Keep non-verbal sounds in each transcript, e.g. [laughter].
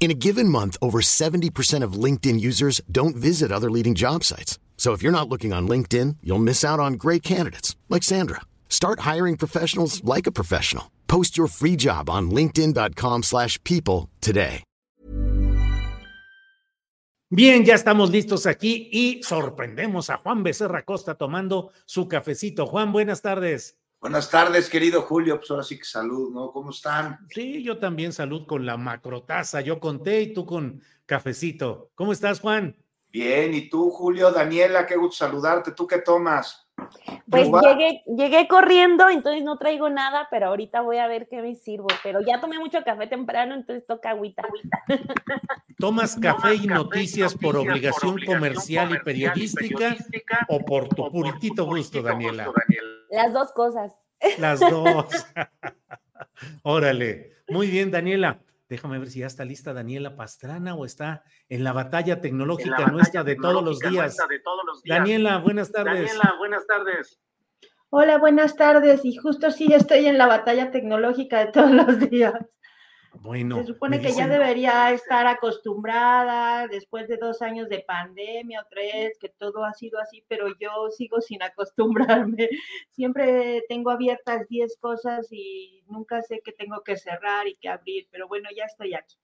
In a given month, over 70% of LinkedIn users don't visit other leading job sites. So if you're not looking on LinkedIn, you'll miss out on great candidates like Sandra. Start hiring professionals like a professional. Post your free job on linkedin.com/people today. Bien, ya estamos listos aquí y sorprendemos a Juan Becerra Costa tomando su cafecito. Juan, buenas tardes. Buenas tardes, querido Julio. Pues ahora sí que salud, ¿no? ¿Cómo están? Sí, yo también salud con la macrotaza. Yo conté y tú con cafecito. ¿Cómo estás, Juan? Bien, ¿y tú, Julio? Daniela, qué gusto saludarte. ¿Tú qué tomas? Pues llegué, llegué corriendo, entonces no traigo nada, pero ahorita voy a ver qué me sirvo. Pero ya tomé mucho café temprano, entonces toca agüita. ¿Tomas café y noticias por obligación comercial y periodística o por tu puritito gusto, Daniela? Las dos cosas. Las dos. [laughs] Órale. Muy bien, Daniela. Déjame ver si ya está lista Daniela Pastrana o está en la batalla tecnológica nuestra de todos los días. Daniela, buenas tardes. buenas tardes. Hola, buenas tardes. Y justo sí estoy en la batalla tecnológica de todos los días. Bueno, Se supone que ya debería estar acostumbrada después de dos años de pandemia o tres, que todo ha sido así, pero yo sigo sin acostumbrarme. [laughs] Siempre tengo abiertas 10 cosas y nunca sé qué tengo que cerrar y qué abrir, pero bueno, ya estoy aquí.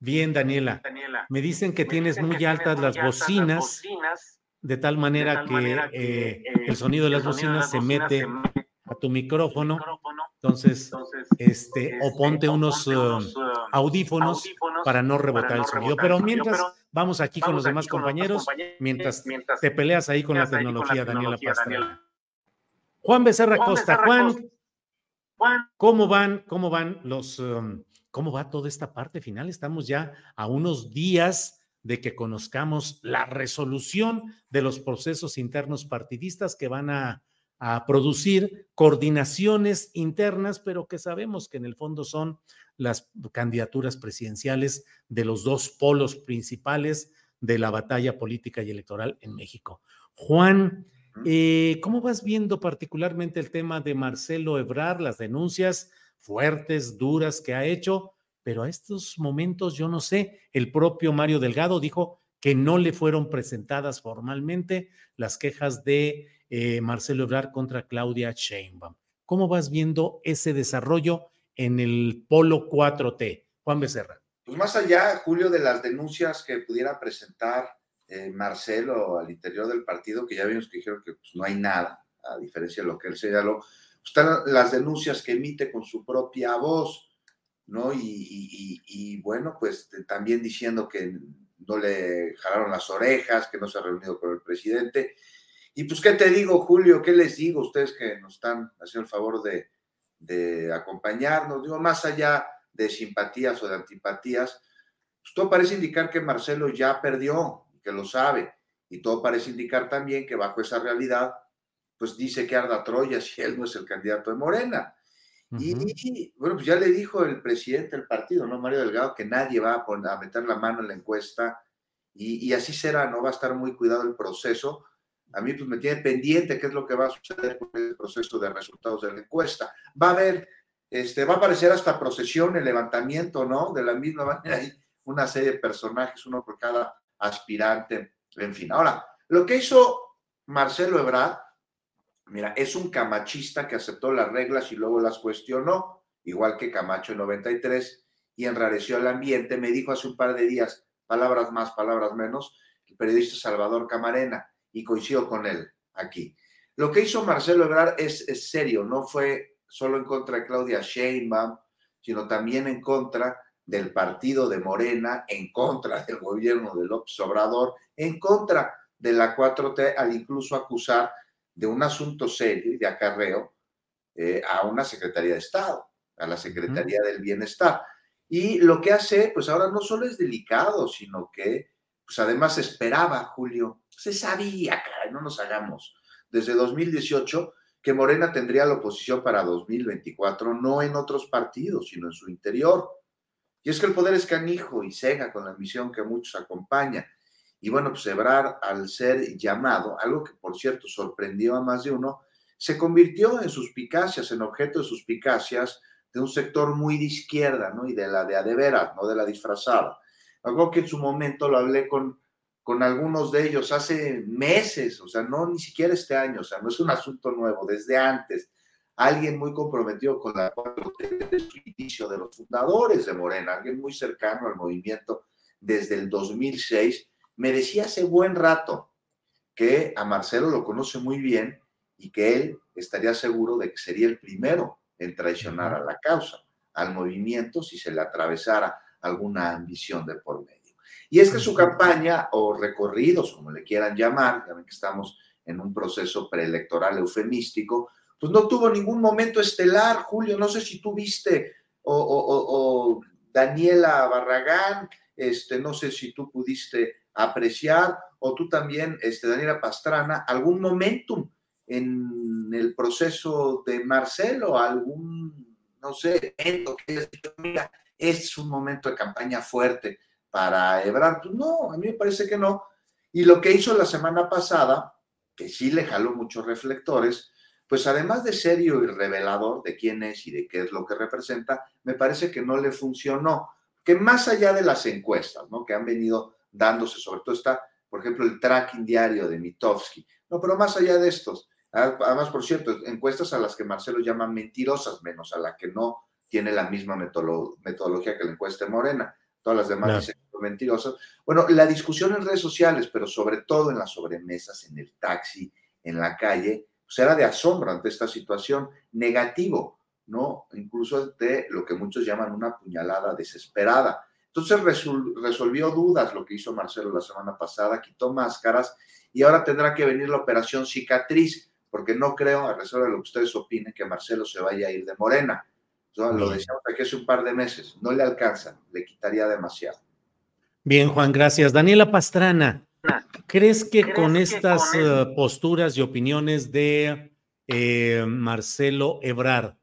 Bien, Daniela. Daniela. Me dicen que Me tienes dicen muy que altas tienes las altas bocinas, bocinas, de tal manera tal que, manera que, eh, el sonido de las de bocinas se bocinas mete se mete a tu micrófono. Entonces, este, o este, ponte unos, um, um, audífonos para no rebotar el sonido. Pero mientras, vamos aquí con los demás compañeros, mientras te peleas ahí con la tecnología, Daniela Pastrana. Juan Becerra Costa. Juan, ¿cómo van, cómo van los, um, cómo va toda esta parte final? Estamos ya a unos días de que conozcamos la resolución de los procesos internos partidistas que van a, a producir coordinaciones internas, pero que sabemos que en el fondo son las candidaturas presidenciales de los dos polos principales de la batalla política y electoral en México. Juan, eh, ¿cómo vas viendo particularmente el tema de Marcelo Ebrard, las denuncias fuertes, duras que ha hecho? Pero a estos momentos yo no sé, el propio Mario Delgado dijo que no le fueron presentadas formalmente las quejas de eh, Marcelo Ebrard contra Claudia Sheinbaum. ¿Cómo vas viendo ese desarrollo en el polo 4T? Juan Becerra. Pues más allá, Julio, de las denuncias que pudiera presentar eh, Marcelo al interior del partido, que ya vimos que dijeron que pues, no hay nada, a diferencia de lo que él señaló, están las denuncias que emite con su propia voz, ¿no? Y- y, bueno, pues eh, también diciendo que no le jalaron las orejas, que no se ha reunido con el presidente. Y pues, ¿qué te digo, Julio? ¿Qué les digo a ustedes que nos están haciendo el favor de, de acompañarnos? Digo, más allá de simpatías o de antipatías, pues todo parece indicar que Marcelo ya perdió, que lo sabe, y todo parece indicar también que bajo esa realidad, pues dice que arda Troya si él no es el candidato de Morena. Y, y, bueno, pues ya le dijo el presidente del partido, ¿no? Mario Delgado, que nadie va a, poner- a meter la mano en la encuesta y, y así será, ¿no? Va a estar muy cuidado el proceso. A mí pues me tiene pendiente qué es lo que va a suceder con el proceso de resultados de la encuesta. Va a haber, este, va a aparecer hasta procesión, el levantamiento, ¿no? De la misma manera, hay una serie de personajes, uno por cada aspirante, en fin. Ahora, lo que hizo Marcelo Ebrard, Mira, es un camachista que aceptó las reglas y luego las cuestionó, igual que Camacho en 93, y enrareció el ambiente. Me dijo hace un par de días, palabras más, palabras menos, el periodista Salvador Camarena, y coincido con él aquí. Lo que hizo Marcelo Ebrard es, es serio, no fue solo en contra de Claudia Sheinbaum, sino también en contra del partido de Morena, en contra del gobierno de López Obrador, en contra de la 4T, al incluso acusar de un asunto serio y de acarreo eh, a una Secretaría de Estado, a la Secretaría del Bienestar. Y lo que hace, pues ahora no solo es delicado, sino que, pues además esperaba, Julio, se sabía, caray, no nos hagamos, desde 2018 que Morena tendría la oposición para 2024, no en otros partidos, sino en su interior. Y es que el poder es canijo y cega con la misión que muchos acompaña. Y bueno, pues Ebrar, al ser llamado, algo que por cierto sorprendió a más de uno, se convirtió en suspicacias, en objeto de suspicacias de un sector muy de izquierda, ¿no? Y de la de adeveras, no de la disfrazada. Algo que en su momento lo hablé con con algunos de ellos hace meses, o sea, no ni siquiera este año, o sea, no es un asunto nuevo, desde antes. Alguien muy comprometido con la inicio de los fundadores de Morena, alguien muy cercano al movimiento desde el 2006, me decía hace buen rato que a Marcelo lo conoce muy bien y que él estaría seguro de que sería el primero en traicionar a la causa, al movimiento, si se le atravesara alguna ambición de por medio. Y es que su campaña o recorridos, como le quieran llamar, ya ven que estamos en un proceso preelectoral eufemístico, pues no tuvo ningún momento estelar, Julio, no sé si tú viste, o, Daniela Barragán, este, no sé si tú pudiste apreciar, o tú también, este, Daniela Pastrana, algún momentum en el proceso de Marcelo, algún, no sé, evento que mira, es un momento de campaña fuerte para Ebrard. Pues no, a mí me parece que no. Y lo que hizo la semana pasada, que sí le jaló muchos reflectores, pues además de serio y revelador de quién es y de qué es lo que representa, me parece que no le funcionó. Que más allá de las encuestas, ¿no? Que han venido dándose, sobre todo está, por ejemplo, el tracking diario de Mitofsky. No, pero más allá de estos, además, por cierto, encuestas a las que Marcelo llama mentirosas, menos a la que no tiene la misma metodología que la encuesta de Morena todas las demás dicen mentirosas. Bueno, la discusión en redes sociales, pero sobre todo en las sobremesas, en el taxi, en la calle, pues era de asombro ante esta situación, negativo, ¿no? Incluso de lo que muchos llaman una puñalada desesperada. Entonces resolvió dudas lo que hizo Marcelo la semana pasada, quitó máscaras y ahora tendrá que venir la operación cicatriz, porque no creo, a reserva de lo que ustedes opinen, que Marcelo se vaya a ir de Morena lo decíamos aquí hace un par de meses, no le alcanza, le quitaría demasiado. Bien, Juan, gracias. Daniela Pastrana, ¿crees que con estas eh, posturas y opiniones de eh, Marcelo Ebrar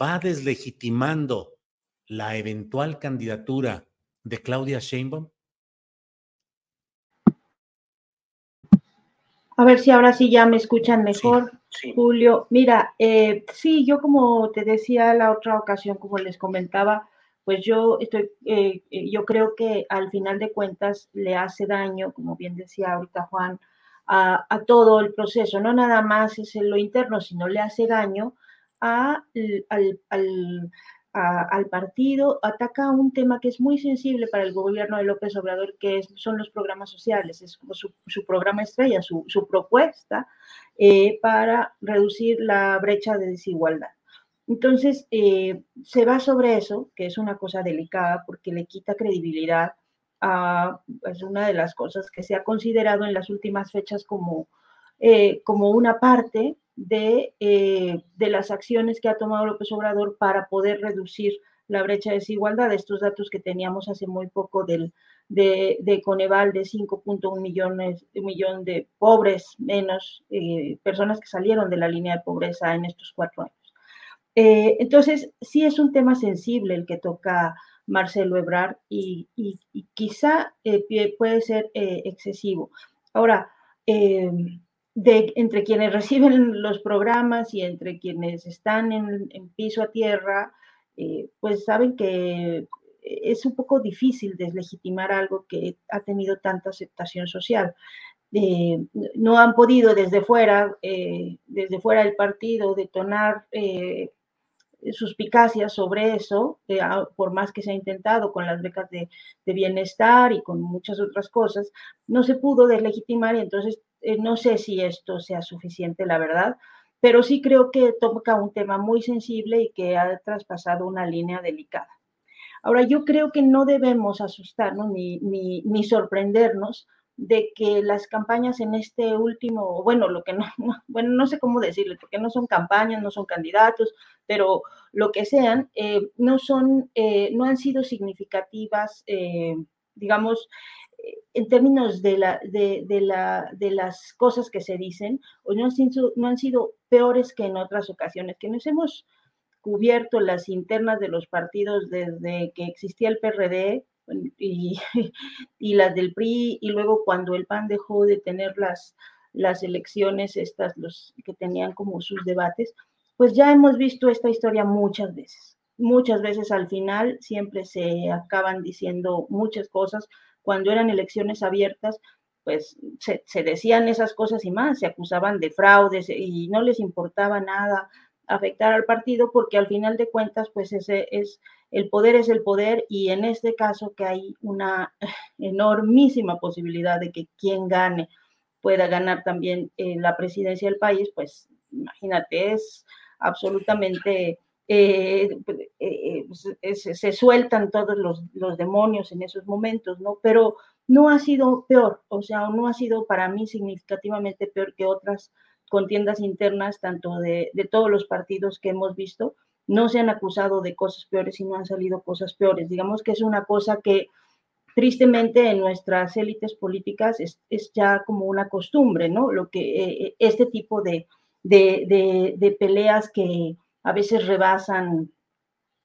va deslegitimando la eventual candidatura de Claudia Sheinbaum? A ver si ahora sí ya me escuchan mejor. Julio, mira, eh, sí, yo como te decía la otra ocasión, como les comentaba, pues yo estoy, eh, eh, yo creo que al final de cuentas le hace daño, como bien decía ahorita Juan, a, todo el proceso, no nada más es en lo interno, sino le hace daño a, al, al partido, ataca un tema que es muy sensible para el gobierno de López Obrador, que son los programas sociales, es como su, programa estrella, su, propuesta eh, para reducir la brecha de desigualdad. Entonces, eh, se va sobre eso, que es una cosa delicada porque le quita credibilidad a es una de las cosas que se ha considerado en las últimas fechas como, eh, como una parte eh, de, las acciones que ha tomado López Obrador para poder reducir la brecha de desigualdad. Estos datos que teníamos hace muy poco del, de, Coneval de 5.1 millones millón de pobres menos, eh, personas que salieron de la línea de pobreza en estos cuatro años. Eh, entonces, sí es un tema sensible el que toca Marcelo Ebrard y, quizá puede ser excesivo. Ahora, de, entre quienes reciben los programas y entre quienes están en, piso a tierra, eh, pues saben que es un poco difícil deslegitimar algo que ha tenido tanta aceptación social. Eh, no han podido desde fuera, eh, desde fuera del partido, detonar suspicacias sobre eso, ah, por más que se ha intentado con las becas de, bienestar y con muchas otras cosas, no se pudo deslegitimar y entonces eh, no sé si esto sea suficiente, la verdad, pero sí creo que toca un tema muy sensible y que ha traspasado una línea delicada. Ahora, yo creo que no debemos asustarnos ni, ni sorprendernos de que las campañas en este último, bueno, lo que no, [laughs] bueno, no sé cómo decirle, porque no son campañas, no son candidatos, pero lo que sean, eh, no son, eh, no han sido significativas, eh, digamos, en términos de, la, de, la, de las cosas que se dicen, o no han, sido, no han sido peores que en otras ocasiones, que nos hemos cubierto las internas de los partidos desde que existía el PRD, y, [laughs] y, las del PRI, y luego cuando el PAN dejó de tener las, las elecciones, estas, los que tenían como sus debates, pues ya hemos visto esta historia muchas veces. Muchas veces al final siempre se acaban diciendo muchas cosas. Cuando eran elecciones abiertas, pues se, decían esas cosas y más, se acusaban de fraudes y no les importaba nada afectar al partido porque al final de cuentas, pues ese es el poder es el poder y en este caso que hay una [laughs] enormísima posibilidad de que quien gane pueda ganar también la presidencia del país, pues imagínate, es absolutamente, eh, eh, pues, se sueltan todos los, demonios en esos momentos, ¿no? Pero no ha sido peor, o sea, no ha sido para mí significativamente peor que otras contiendas internas, tanto de, todos los partidos que hemos visto, no se han acusado de cosas peores y no han salido cosas peores. Digamos que es una cosa que tristemente en nuestras élites políticas es, ya como una costumbre, ¿no? Lo que eh, eh, este tipo de, peleas que a veces rebasan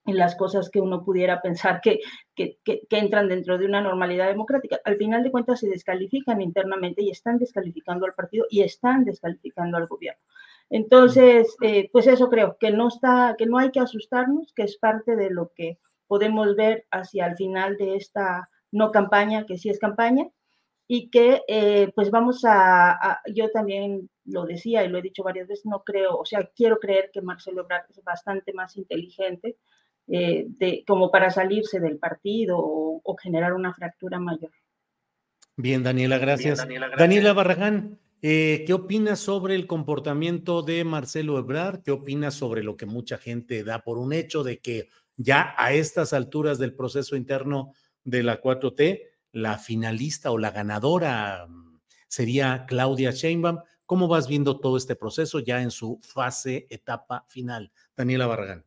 en las cosas que uno pudiera pensar que, que, entran dentro de una normalidad democrática. Al final de cuentas se descalifican internamente y están descalificando al partido y están descalificando al gobierno. Entonces, eh, pues eso creo, que no está, que no hay que asustarnos, que es parte de lo que podemos ver hacia el final de esta no campaña, que sí es campaña, y que eh, pues vamos a, yo también lo decía y lo he dicho varias veces, no creo, o sea, quiero creer que Marcelo Ebrard es bastante más inteligente eh, de, como para salirse del partido o, generar una fractura mayor. Bien, Daniela, gracias. Daniela, gracias. Daniela Barragán, eh, ¿Qué opinas sobre el comportamiento de Marcelo Ebrard? ¿Qué opinas sobre lo que mucha gente da por un hecho de que ya a estas alturas del proceso interno de la 4T, la finalista o la ganadora mm, sería Claudia Sheinbaum? ¿Cómo vas viendo todo este proceso ya en su fase, etapa final? Daniela Barragán.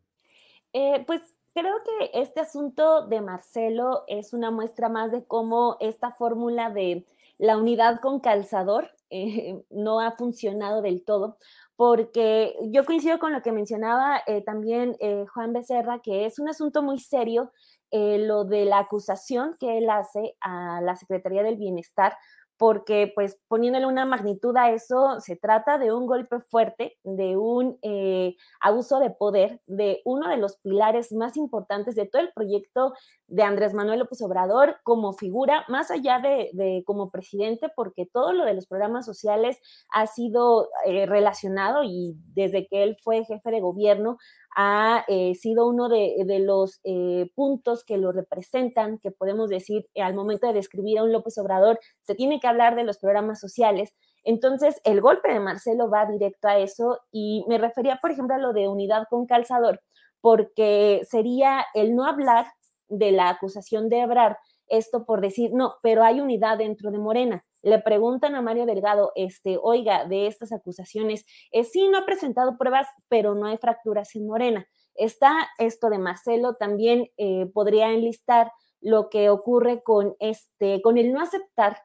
Eh, pues creo que este asunto de Marcelo es una muestra más de cómo esta fórmula de la unidad con calzador eh, no ha funcionado del todo, porque yo coincido con lo que mencionaba eh, también Juan Becerra, que es un asunto muy serio lo de la acusación que él hace a la Secretaría del Bienestar porque pues poniéndole una magnitud a eso, se trata de un golpe fuerte, de un eh, abuso de poder, de uno de los pilares más importantes de todo el proyecto de Andrés Manuel López Obrador como figura, más allá de, como presidente, porque todo lo de los programas sociales ha sido eh, relacionado y desde que él fue jefe de gobierno ha eh, sido uno de, los eh, puntos que lo representan, que podemos decir eh, al momento de describir a un López Obrador, se tiene que hablar de los programas sociales. Entonces, el golpe de Marcelo va directo a eso y me refería, por ejemplo, a lo de unidad con calzador, porque sería el no hablar de la acusación de Ebrard, esto por decir, no, pero hay unidad dentro de Morena le preguntan a Mario Delgado, este, oiga, de estas acusaciones, eh, sí, no ha presentado pruebas, pero no hay fracturas en Morena. Está esto de Marcelo, también eh, podría enlistar lo que ocurre con, este, con el no aceptar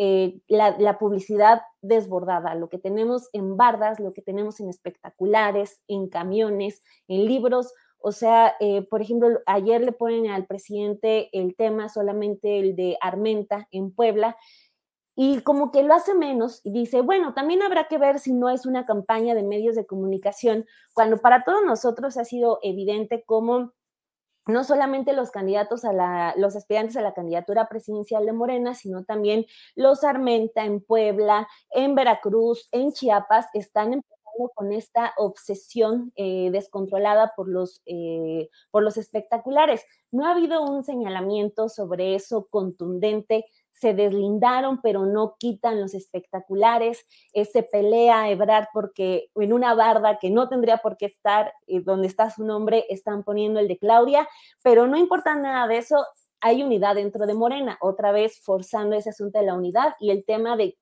eh, la, publicidad desbordada, lo que tenemos en bardas, lo que tenemos en espectaculares, en camiones, en libros. O sea, eh, por ejemplo, ayer le ponen al presidente el tema solamente el de Armenta en Puebla y como que lo hace menos y dice, bueno, también habrá que ver si no es una campaña de medios de comunicación, cuando para todos nosotros ha sido evidente cómo no solamente los candidatos a la, los aspirantes a la candidatura presidencial de Morena, sino también los Armenta en Puebla, en Veracruz, en Chiapas, están pasando con esta obsesión eh, descontrolada por los, eh, por los espectaculares. No ha habido un señalamiento sobre eso contundente se deslindaron, pero no quitan los espectaculares. Eh, se pelea Ebrard porque en una barda que no tendría por qué estar, eh, donde está su nombre, están poniendo el de Claudia, pero no importa nada de eso. Hay unidad dentro de Morena, otra vez forzando ese asunto de la unidad y el tema de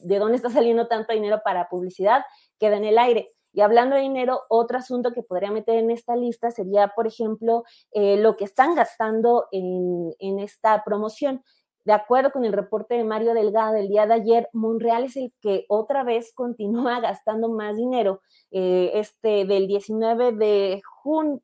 de dónde está saliendo tanto dinero para publicidad queda en el aire. Y hablando de dinero, otro asunto que podría meter en esta lista sería, por ejemplo, eh, lo que están gastando en, en, esta promoción. De acuerdo con el reporte de Mario Delgado del día de ayer, Monreal es el que otra vez [laughs] continúa gastando más dinero. Eh, este, del 19 de,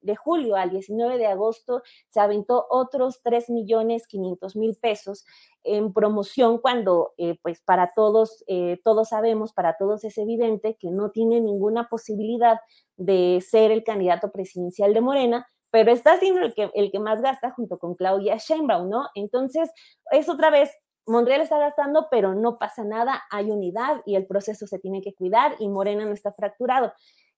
de julio al 19 de agosto se aventó otros 3 millones 500 mil pesos en promoción cuando, eh, pues para todos, eh, todos sabemos, para todos es evidente que no tiene ninguna posibilidad de ser el candidato presidencial de Morena, pero está siendo el que, el que más gasta junto con Claudia Sheinbaum, ¿no? Entonces, es otra vez, Monreal está gastando, pero no pasa nada, hay unidad y el proceso se tiene que cuidar y Morena no está fracturado.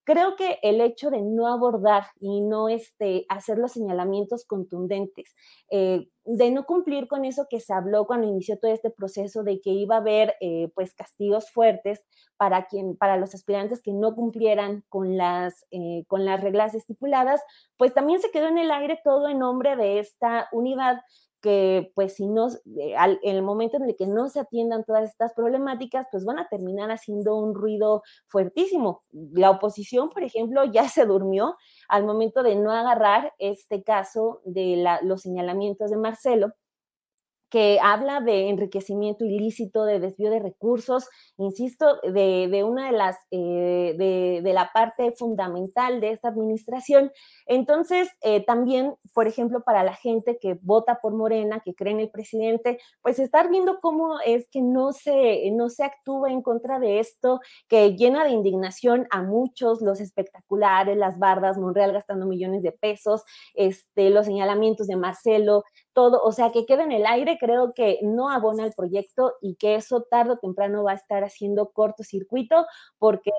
Creo que el hecho de no abordar y no este, hacer los señalamientos contundentes, eh, de no cumplir con eso que se habló cuando inició todo este proceso de que iba a haber eh, pues castigos fuertes para, quien, para los aspirantes que no cumplieran con las, eh, con las reglas estipuladas, pues también se quedó en el aire todo en nombre de esta unidad que pues si no, eh, al, en el momento en el que no se atiendan todas estas problemáticas, pues van a terminar haciendo un ruido fuertísimo. La oposición, por ejemplo, ya se durmió al momento de no agarrar este caso de la, los señalamientos de Marcelo que habla de enriquecimiento ilícito, de desvío de recursos, insisto, de, una de las, eh, de, de, la parte fundamental de esta administración. Entonces, eh, también, por ejemplo, para la gente que vota por Morena, que cree en el presidente, pues estar viendo cómo es que no se, no se actúa en contra de esto, que llena de indignación a muchos, los espectaculares, las bardas, Monreal gastando millones de pesos, este, los señalamientos de Marcelo, todo, o sea, que quede en el aire, creo que no abona el proyecto y que eso tarde o temprano va a estar haciendo cortocircuito porque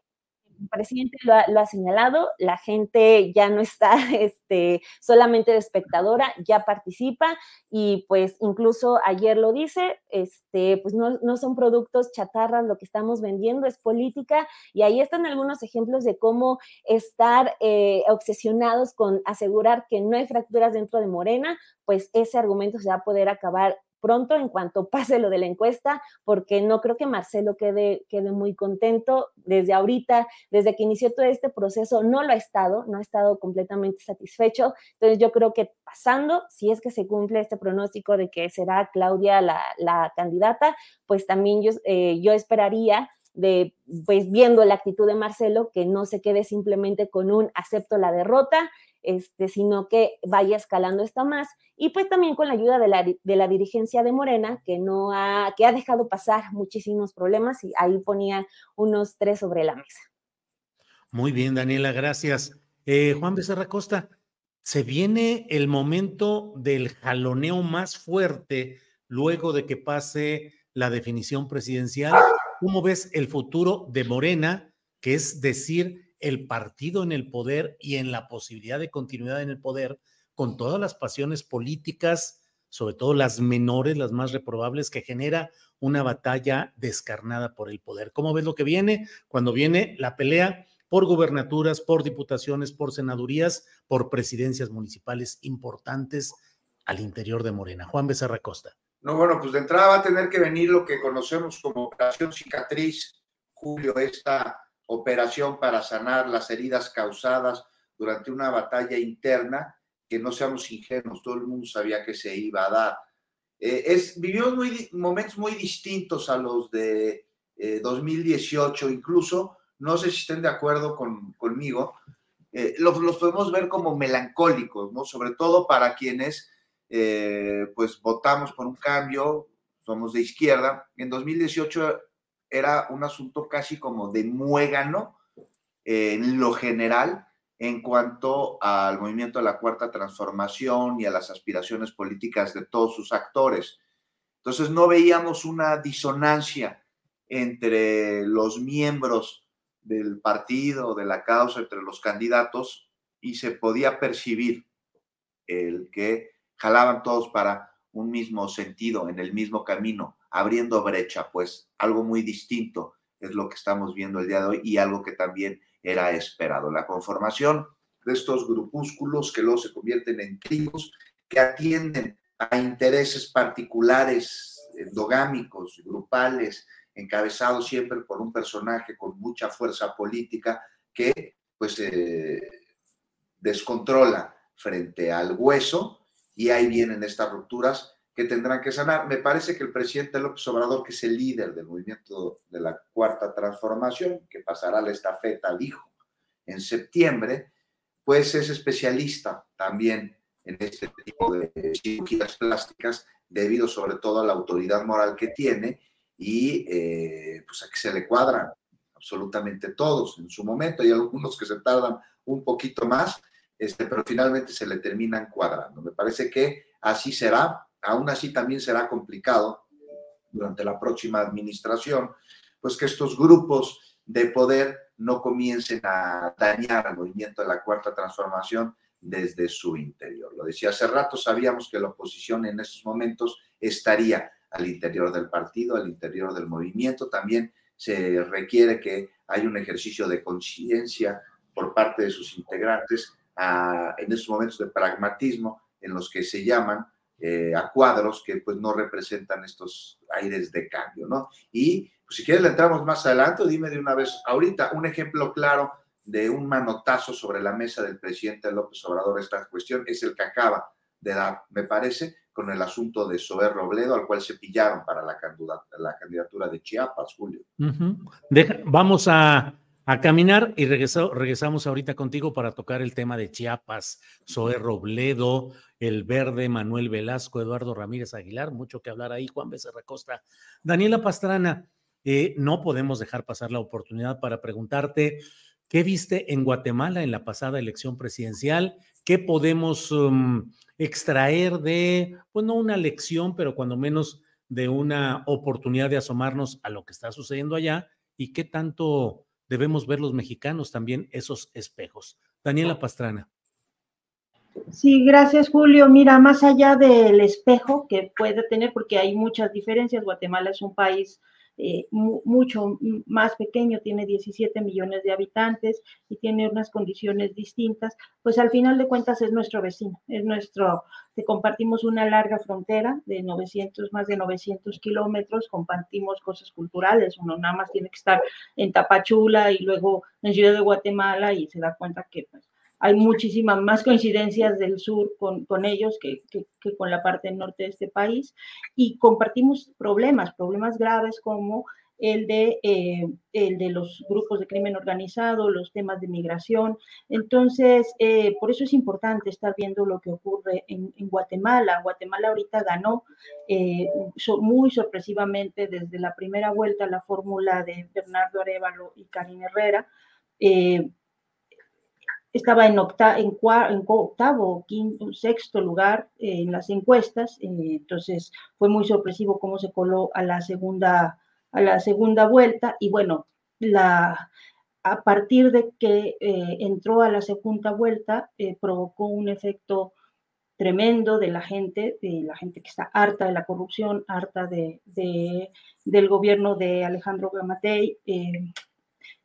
el presidente lo ha, lo ha, señalado, la gente ya no está [laughs] este, solamente de espectadora, ya participa y pues incluso ayer lo dice, este, pues no, no son productos chatarras lo que estamos vendiendo, es política y ahí están algunos ejemplos de cómo estar eh, obsesionados con asegurar que no hay fracturas dentro de Morena, pues ese argumento se va a poder acabar pronto en cuanto [laughs] pase lo de la encuesta, porque no creo que Marcelo quede, quede muy contento desde ahorita, desde que inició todo este proceso, no lo ha estado, no ha estado completamente satisfecho. Entonces yo creo que pasando, si es que se cumple este pronóstico de que será Claudia la, la candidata, pues también yo, eh, yo esperaría de, pues viendo la actitud de Marcelo, que no se quede simplemente con un acepto la derrota, este, sino que vaya escalando esto más. Y pues también con la ayuda de la, de la dirigencia de Morena, que, no ha, que ha dejado pasar muchísimos problemas y ahí ponía unos tres sobre la mesa. Muy bien, Daniela, gracias. Eh, Juan Becerra Costa, se viene el momento del jaloneo más fuerte luego de que pase la definición presidencial. ¿Cómo ves el futuro de Morena, que es decir, el partido en el poder y en la posibilidad de continuidad en el poder con todas las pasiones políticas, sobre todo las menores, las más reprobables, que genera una batalla descarnada por el poder. ¿Cómo ves lo que viene? Cuando viene la pelea por gubernaturas, por diputaciones, por senadurías, por presidencias municipales importantes al interior de Morena. Juan Becerra Costa. No, bueno, pues de entrada va a tener que venir lo que conocemos como operación cicatriz, Julio, esta operación para sanar las heridas causadas durante una batalla interna, que no seamos ingenuos, todo el mundo sabía que se iba a dar. Eh, vivimos momentos muy distintos a los de eh, 2018, incluso, no sé si estén de acuerdo con, conmigo, eh, los, los, podemos ver como melancólicos, ¿no? Sobre todo para quienes, eh, pues, votamos por un cambio, somos de izquierda. En 2018 era un asunto casi como de muégano eh, en lo general en cuanto al movimiento de la cuarta transformación y a las aspiraciones políticas de todos sus actores. Entonces no veíamos una disonancia entre los miembros del partido, de la causa entre los candidatos y se podía percibir el que jalaban todos para un mismo sentido, en el mismo camino, abriendo brecha, pues algo muy distinto es lo que estamos viendo el día de hoy y algo que también era esperado. La conformación de estos grupúsculos que luego se convierten en tribus que atienden a intereses particulares, endogámicos, grupales, encabezados siempre por un personaje con mucha fuerza política que pues eh, descontrola frente al hueso y ahí vienen estas rupturas que tendrán que sanar. Me parece que el presidente López Obrador, que es el líder del movimiento de la cuarta transformación, que pasará la estafeta al hijo en septiembre, pues es especialista también en este tipo de cirugías plásticas, debido sobre todo a la autoridad moral que tiene y eh, pues a que se le cuadran absolutamente todos en su momento. Hay algunos que se tardan un poquito más, este, pero finalmente se le terminan cuadrando. Me parece que así será aún así también será complicado durante la próxima administración, pues que estos grupos de poder no comiencen a dañar al movimiento de la cuarta transformación desde su interior. Lo decía hace rato, sabíamos que la oposición en estos momentos estaría al interior del partido, al interior del movimiento. También se requiere que haya un ejercicio de conciencia por parte de sus integrantes en estos momentos de pragmatismo en los que se llaman eh, a cuadros que pues no representan estos aires de cambio, ¿no? Y pues, si quieres le entramos más adelante, dime de una vez ahorita un ejemplo claro de un manotazo sobre la mesa del presidente López Obrador esta cuestión es el que acaba de dar, me parece, con el asunto de Sober Robledo, al cual se pillaron para la candidatura de Chiapas, Julio. vamos a a caminar y regresamos ahorita contigo para tocar el tema de Chiapas, Zoe Robledo, el verde, Manuel Velasco, Eduardo Ramírez Aguilar, mucho que hablar ahí, Juan Becerra Costa. Daniela Pastrana, eh, no podemos dejar pasar la oportunidad para preguntarte, ¿qué viste en Guatemala en la pasada elección presidencial? ¿Qué podemos um, extraer de, pues no una lección, pero cuando menos de una oportunidad de asomarnos a lo que está sucediendo allá y qué tanto debemos ver los mexicanos también esos espejos. Daniela Pastrana. Sí, gracias Julio. Mira, más allá del espejo que puede tener, porque hay muchas diferencias, Guatemala es un país eh, mucho más pequeño, tiene 17 millones de habitantes y tiene unas condiciones distintas, pues al final de cuentas es nuestro vecino, es nuestro, compartimos una larga frontera de 900, más de 900 kilómetros, compartimos cosas culturales, uno nada más tiene que estar en Tapachula y luego en Ciudad de Guatemala y se da cuenta que pues, hay muchísimas más coincidencias del sur con, con ellos que, que, con la parte norte de este país y compartimos problemas, problemas graves como el de, eh, el de los grupos de crimen organizado, los temas de migración. Entonces, eh, por eso es importante estar viendo lo que ocurre en, en Guatemala. Guatemala ahorita ganó eh, muy sorpresivamente desde la primera vuelta la fórmula de Bernardo Arevalo y Karine Herrera estaba en, octa, en, en octavo, quinto, sexto lugar en las encuestas, eh, entonces fue muy sorpresivo cómo se coló a la segunda, a la segunda vuelta y bueno, la, a partir de que eh, entró a la segunda vuelta, eh, provocó un efecto tremendo de la gente, de la gente que está harta de la corrupción, harta de, de del gobierno de Alejandro Gamatei,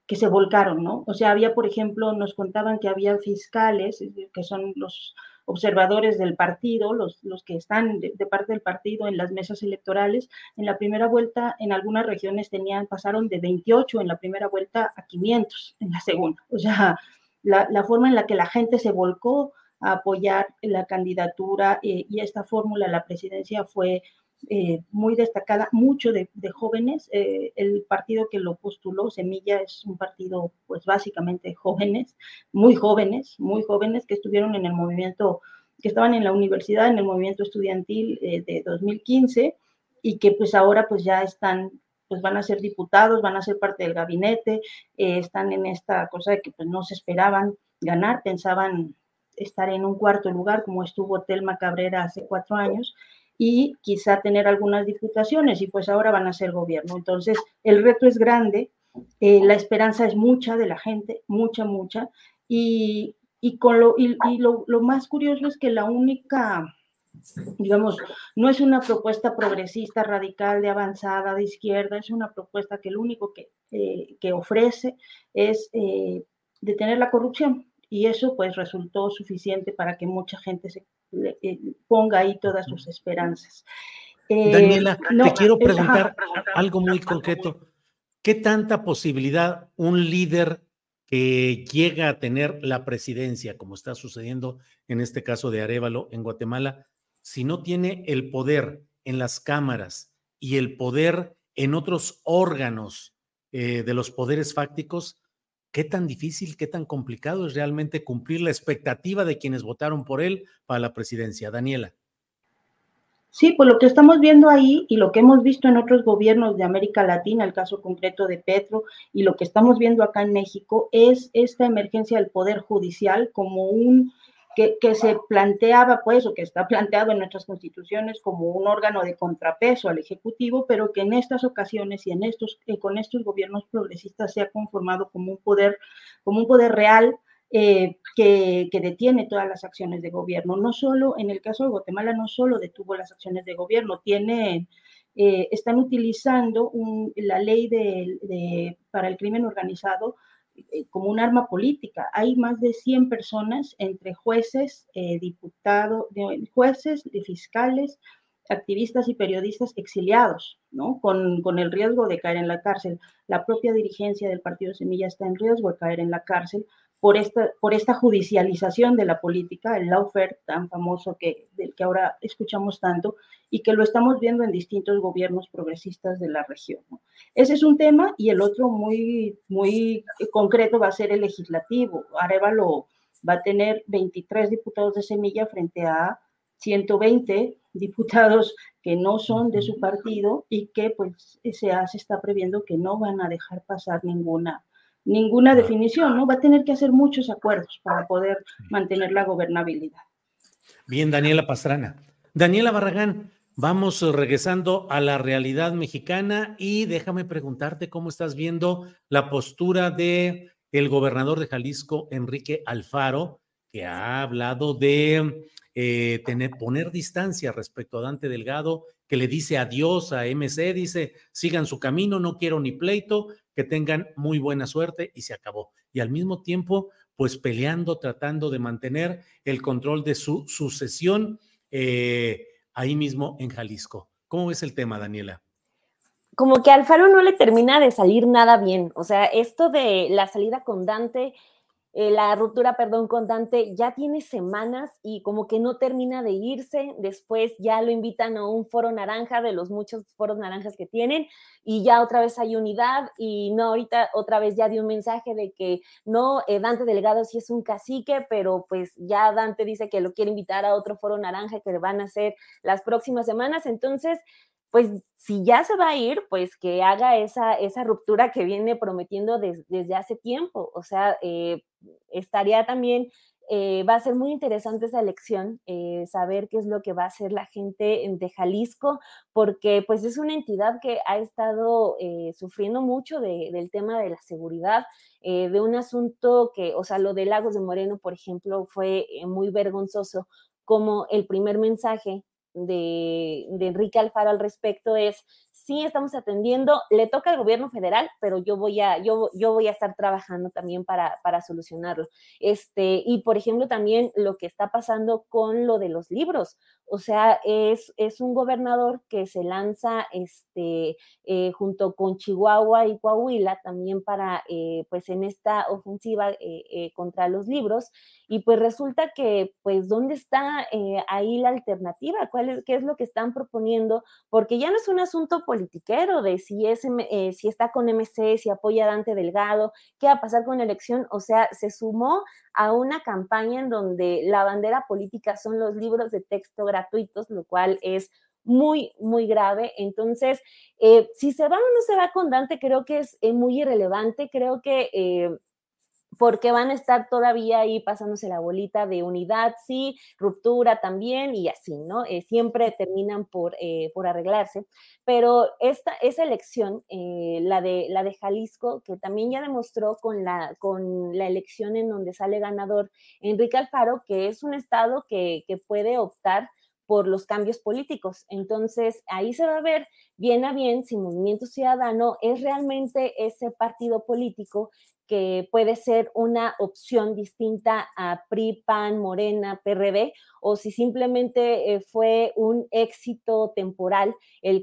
que se volcaron, ¿no? O sea, había, por ejemplo, nos contaban que había fiscales, que son los observadores del partido, los, los que están de, parte del partido en las mesas electorales, en la primera vuelta, en algunas regiones tenían, pasaron de 28 en la primera vuelta a 500 en la segunda. O sea, la, la forma en la que la gente se volcó a apoyar la candidatura eh, y esta fórmula, la presidencia fue eh, muy destacada, mucho de, jóvenes. Eh, el partido que lo postuló, Semilla, es un partido, pues básicamente jóvenes, muy jóvenes, muy jóvenes que estuvieron en el movimiento, que estaban en la universidad, en el movimiento estudiantil eh, de 2015 y que pues ahora pues ya están pues van a ser diputados, van a ser parte del gabinete, están en esta cosa de que pues no se esperaban ganar, pensaban estar en un cuarto lugar como estuvo Telma Cabrera hace cuatro años y quizá tener algunas diputaciones y pues ahora van a ser gobierno. Entonces, el reto es grande Eh, la esperanza es mucha de la gente, mucha, mucha. Y, y con lo, y, lo, lo más curioso es que la única digamos, no es una propuesta progresista, radical, de avanzada, de izquierda, es una propuesta que lo único que, eh, que ofrece es eh, detener la corrupción. Y eso pues resultó suficiente para que mucha gente se eh, ponga ahí todas sus esperanzas. Daniela, te quiero preguntar algo muy concreto. ¿Qué tanta posibilidad un líder que llega a tener la presidencia, como está sucediendo en este caso de Arevalo en Guatemala, si no tiene el poder en las cámaras y el poder en otros órganos eh, de los poderes fácticos, ¿qué tan difícil, qué tan complicado es realmente cumplir la expectativa de quienes votaron por él para la presidencia? Daniela. Sí, pues lo que estamos viendo ahí y lo que hemos visto en otros gobiernos de América Latina, el caso concreto de Petro, y lo que estamos viendo acá en México, es esta emergencia del Poder Judicial como un que, se planteaba, pues, o que está planteado en nuestras constituciones como un órgano de contrapeso al Ejecutivo, pero que en estas ocasiones y en estos, eh, con estos gobiernos progresistas se ha conformado como un poder, como un poder real eh, que, detiene todas las acciones de gobierno. No solo, en el caso de Guatemala, no solo detuvo las acciones de gobierno, tiene, eh, están utilizando la ley de, para el crimen organizado como un arma política. Hay más de 100 personas entre jueces, eh, diputados, jueces, fiscales, activistas y periodistas exiliados, ¿no? Con, con, el riesgo de caer en la cárcel. La propia dirigencia del Partido Semilla está en riesgo de caer en la cárcel por esta, por esta judicialización de la política, el lawfare tan famoso que, del que ahora escuchamos tanto y que lo estamos viendo en distintos gobiernos progresistas de la región. Ese es un tema y el otro muy, muy concreto va a ser el legislativo. Arevalo va a tener 23 diputados de semilla frente a 120 diputados que no son de su partido y que pues se, está previendo que no van a dejar pasar ninguna ninguna definición, ¿no? Va a tener que hacer muchos acuerdos para poder mantener la gobernabilidad. Bien, Daniela Pastrana. Daniela Barragán, vamos regresando a la realidad mexicana y déjame preguntarte cómo estás viendo la postura de el gobernador de Jalisco, Enrique Alfaro, que ha hablado de eh, tener, poner distancia respecto a Dante Delgado, que le dice adiós a MC, dice, sigan su camino, no quiero ni pleito, que tengan muy buena suerte y se acabó. Y al mismo tiempo, pues peleando, tratando de mantener el control de su sucesión eh, ahí mismo en Jalisco. ¿Cómo ves el tema, Daniela? Como que Alfaro no le termina de salir nada bien. O sea, esto de la salida con Dante eh, la ruptura, perdón, con Dante ya tiene semanas y como que no termina de irse. Después ya lo invitan a un foro naranja de los muchos foros naranjas que tienen y ya otra vez hay unidad y no, ahorita otra vez ya dio un mensaje de que no, eh, Dante Delgado sí es un cacique, pero pues ya Dante dice que lo quiere invitar a otro foro naranja que van a hacer las próximas semanas. Entonces, pues si ya se va a ir, pues que haga esa, esa ruptura que viene prometiendo desde hace tiempo. O sea, eh, estaría también, eh, va a ser muy interesante esa elección, eh, saber qué es lo que va a hacer la gente de Jalisco, porque pues es una entidad que ha estado sufriendo mucho del tema de la seguridad, de un asunto que, o sea, lo de Lagos de Moreno, por ejemplo, fue muy vergonzoso como el primer mensaje de, Enrique Alfaro al respecto es, sí estamos atendiendo, le toca al gobierno federal, pero yo voy a, yo, yo voy a estar trabajando también para, para solucionarlo. Este, y por ejemplo, también lo que está pasando con lo de los libros. O sea, es, es un gobernador que se lanza este, eh, junto con Chihuahua y Coahuila también para, eh, pues en esta ofensiva eh, contra los libros. Y pues resulta que, pues, ¿dónde está ahí la alternativa? ¿Cuál es, ¿Qué es lo que están proponiendo? Porque ya no es un asunto politiquero de si, es, si está con MC, si apoya a Dante Delgado, qué va a pasar con la elección. O sea, se sumó a una campaña en donde la bandera política son los libros de texto gratuitos, lo cual es muy, muy grave. Entonces, eh, si se va o no se va con Dante, creo que es muy irrelevante. Creo que, eh, porque van a estar todavía ahí pasándose la bolita de unidad, sí, ruptura también y así, ¿no? Eh, siempre terminan por, eh, por arreglarse, pero esta, esa elección, eh, la, de, la de Jalisco, que también ya demostró con la, con la elección en donde sale ganador Enrique Alfaro, que es un estado que, que puede optar por los cambios políticos. Entonces, ahí se va a ver bien a bien si Movimiento Ciudadano es realmente ese partido político que puede ser una opción distinta a PRI, PAN, Morena, PRD, o si simplemente eh, fue un éxito temporal el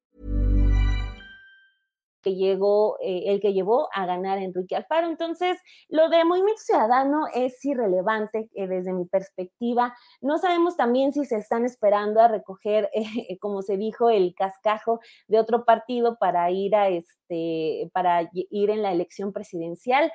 Que llegó, eh, el que llevó a ganar Enrique Alfaro. Entonces, lo de Movimiento Ciudadano es irrelevante eh, desde mi perspectiva. No sabemos también si se están esperando a recoger, [laughs] eh, como se dijo, el cascajo de otro partido para ir a este, para ir en la elección presidencial.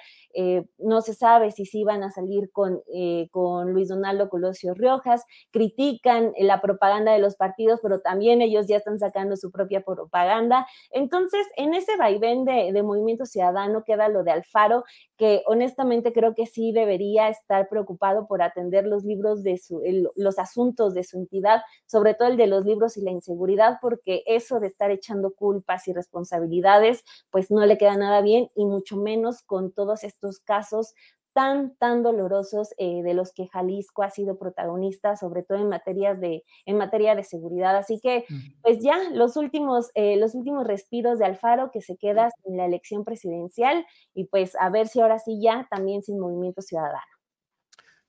no se sabe si sí van a salir con, con Luis Donaldo Colosio Riojas. Critican la propaganda de los partidos, pero también ellos ya están sacando su propia propaganda. Entonces, en ese vaivén de, de Movimiento Ciudadano queda lo de Alfaro, que honestamente creo que sí debería estar preocupado por atender los libros de su, los asuntos de su entidad, sobre todo el de los libros y la inseguridad, porque eso de estar echando culpas y responsabilidades, pues no le queda nada bien y mucho menos con todos estos casos tan, tan dolorosos eh, de los que Jalisco ha sido protagonista, sobre todo en, materias de, en materia de seguridad. Así que, pues ya, los últimos, eh, los últimos respiros de Alfaro que se queda en la elección presidencial y pues a ver si ahora sí ya también sin movimiento ciudadano.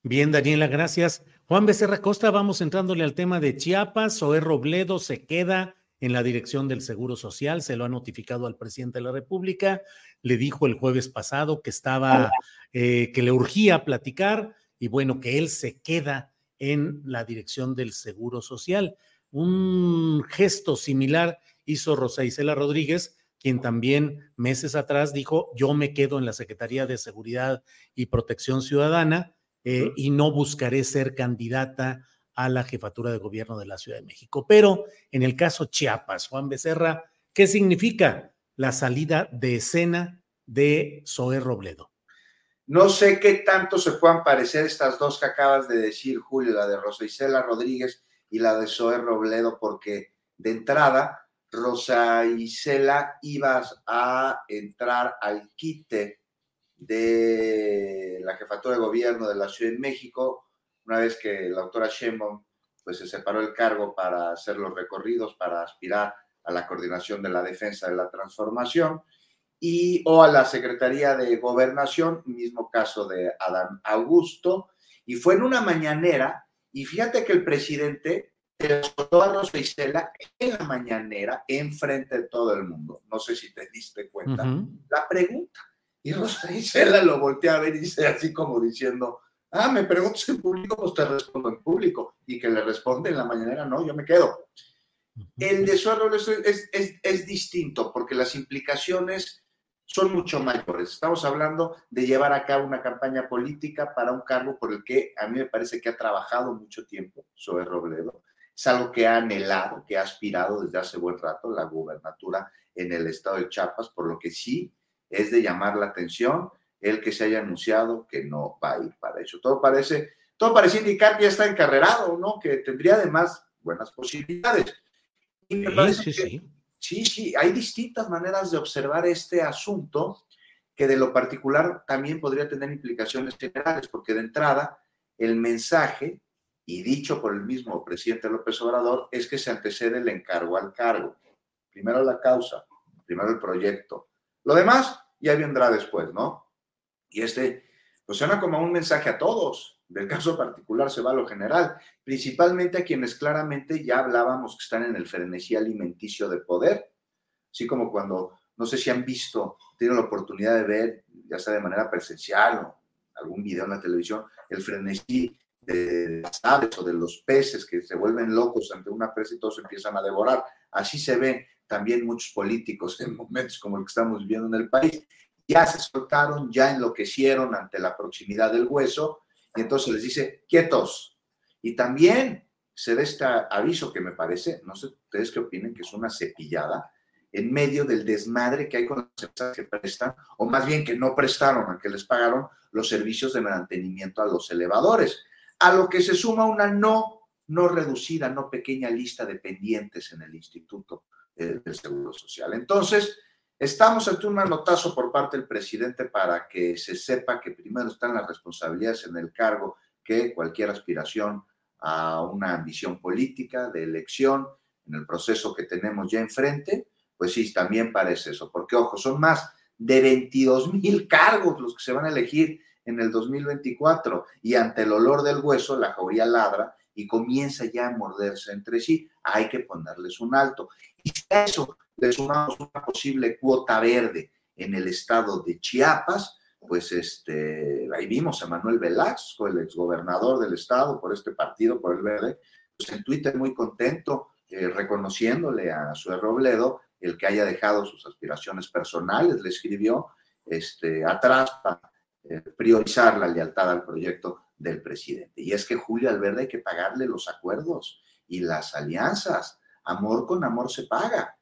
Bien, Daniela, gracias. Juan Becerra Costa, vamos entrándole al tema de Chiapas. Zoé Robledo se queda en la dirección del Seguro Social, se lo ha notificado al presidente de la República, le dijo el jueves pasado que estaba, eh, que le urgía platicar y bueno, que él se queda en la dirección del Seguro Social. Un gesto similar hizo Rosa Isela Rodríguez, quien también meses atrás dijo, yo me quedo en la Secretaría de Seguridad y Protección Ciudadana eh, y no buscaré ser candidata a la jefatura de gobierno de la Ciudad de México. Pero en el caso Chiapas, Juan Becerra, ¿qué significa la salida de escena de Zoé Robledo? No sé qué tanto se puedan parecer estas dos que acabas de decir, Julio, la de Rosa Isela Rodríguez y la de Zoé Robledo, porque de entrada, Rosa Isela ibas a entrar al quite de la jefatura de gobierno de la Ciudad de México una vez que la doctora Sheinbaum pues se separó el cargo para hacer los recorridos, para aspirar a la coordinación de la defensa de la transformación y o a la Secretaría de Gobernación, mismo caso de Adán Augusto, y fue en una mañanera, y fíjate que el presidente te soltó a Rosa Isela en la mañanera, enfrente de todo el mundo. No sé si te diste cuenta. La pregunta. Y Rosa Isela lo voltea a ver y dice así como diciendo, Ah, me preguntas en público, pues te respondo en público. Y que le responde en la mañanera, no, yo me quedo. El de suelo es, es, es, distinto porque las implicaciones son mucho mayores. Estamos hablando de llevar a cabo una campaña política para un cargo por el que a mí me parece que ha trabajado mucho tiempo sobre Robledo. Es algo que ha anhelado, que ha aspirado desde hace buen rato, la gubernatura en el estado de Chiapas, por lo que sí es de llamar la atención el que se haya anunciado que no va a ir para eso. Todo parece, todo parece indicar que ya está encarrerado, ¿no? Que tendría además buenas posibilidades. sí, sí, sí. sí, sí, hay distintas maneras de observar este asunto. que de lo particular también podría tener implicaciones generales, porque de entrada el mensaje, y dicho por el mismo presidente López Obrador, es que se antecede el encargo al cargo. Primero la causa, primero el proyecto. Lo demás ya vendrá después, ¿no? Y este, pues suena como un mensaje a todos. Del caso particular se va a lo general, principalmente a quienes claramente ya hablábamos que están en el frenesí alimenticio de poder, así como cuando, no sé si han visto, tienen la oportunidad de ver, ya sea de manera presencial o algún video en la televisión, el frenesí de las aves o de los peces que se vuelven locos ante una presa y todos empiezan a devorar. Así se ve también muchos políticos en momentos como el que estamos viviendo en el país. Ya se soltaron, ya enloquecieron ante la proximidad del hueso y entonces les dice, quietos. Y también se da este aviso que me parece, no sé ustedes qué opinen, que es una cepillada en medio del desmadre que hay con las empresas que prestan, o más bien que no prestaron, aunque les pagaron los servicios de mantenimiento a los elevadores, a lo que se suma una no, no reducida, no pequeña lista de pendientes en el Instituto eh, del Seguro Social. Entonces, estamos ante un manotazo por parte del presidente para que se sepa que primero están las responsabilidades en el cargo que cualquier aspiración a una ambición política de elección en el proceso que tenemos ya enfrente, pues sí, también parece eso, porque ojo, son más de 22 mil cargos los que se van a elegir en el 2024 y ante el olor del hueso la jauría ladra y comienza ya a morderse entre sí, hay que ponerles un alto. Y eso le sumamos una posible cuota verde en el estado de Chiapas, pues este, ahí vimos a Manuel Velasco, el exgobernador del estado por este partido, por el verde, pues en Twitter muy contento, eh, reconociéndole a su Robledo el que haya dejado sus aspiraciones personales, le escribió este, atrás para eh, priorizar la lealtad al proyecto del presidente. Y es que Julio Alverde hay que pagarle los acuerdos y las alianzas. Amor con amor se paga.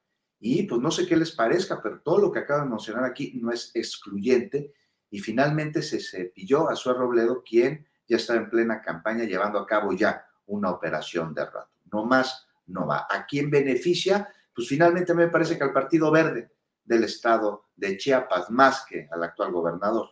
Y pues no sé qué les parezca, pero todo lo que acabo de mencionar aquí no es excluyente. Y finalmente se cepilló a su Robledo, quien ya está en plena campaña llevando a cabo ya una operación de rato. No más, no va. ¿A quién beneficia? Pues finalmente me parece que al Partido Verde del estado de Chiapas, más que al actual gobernador.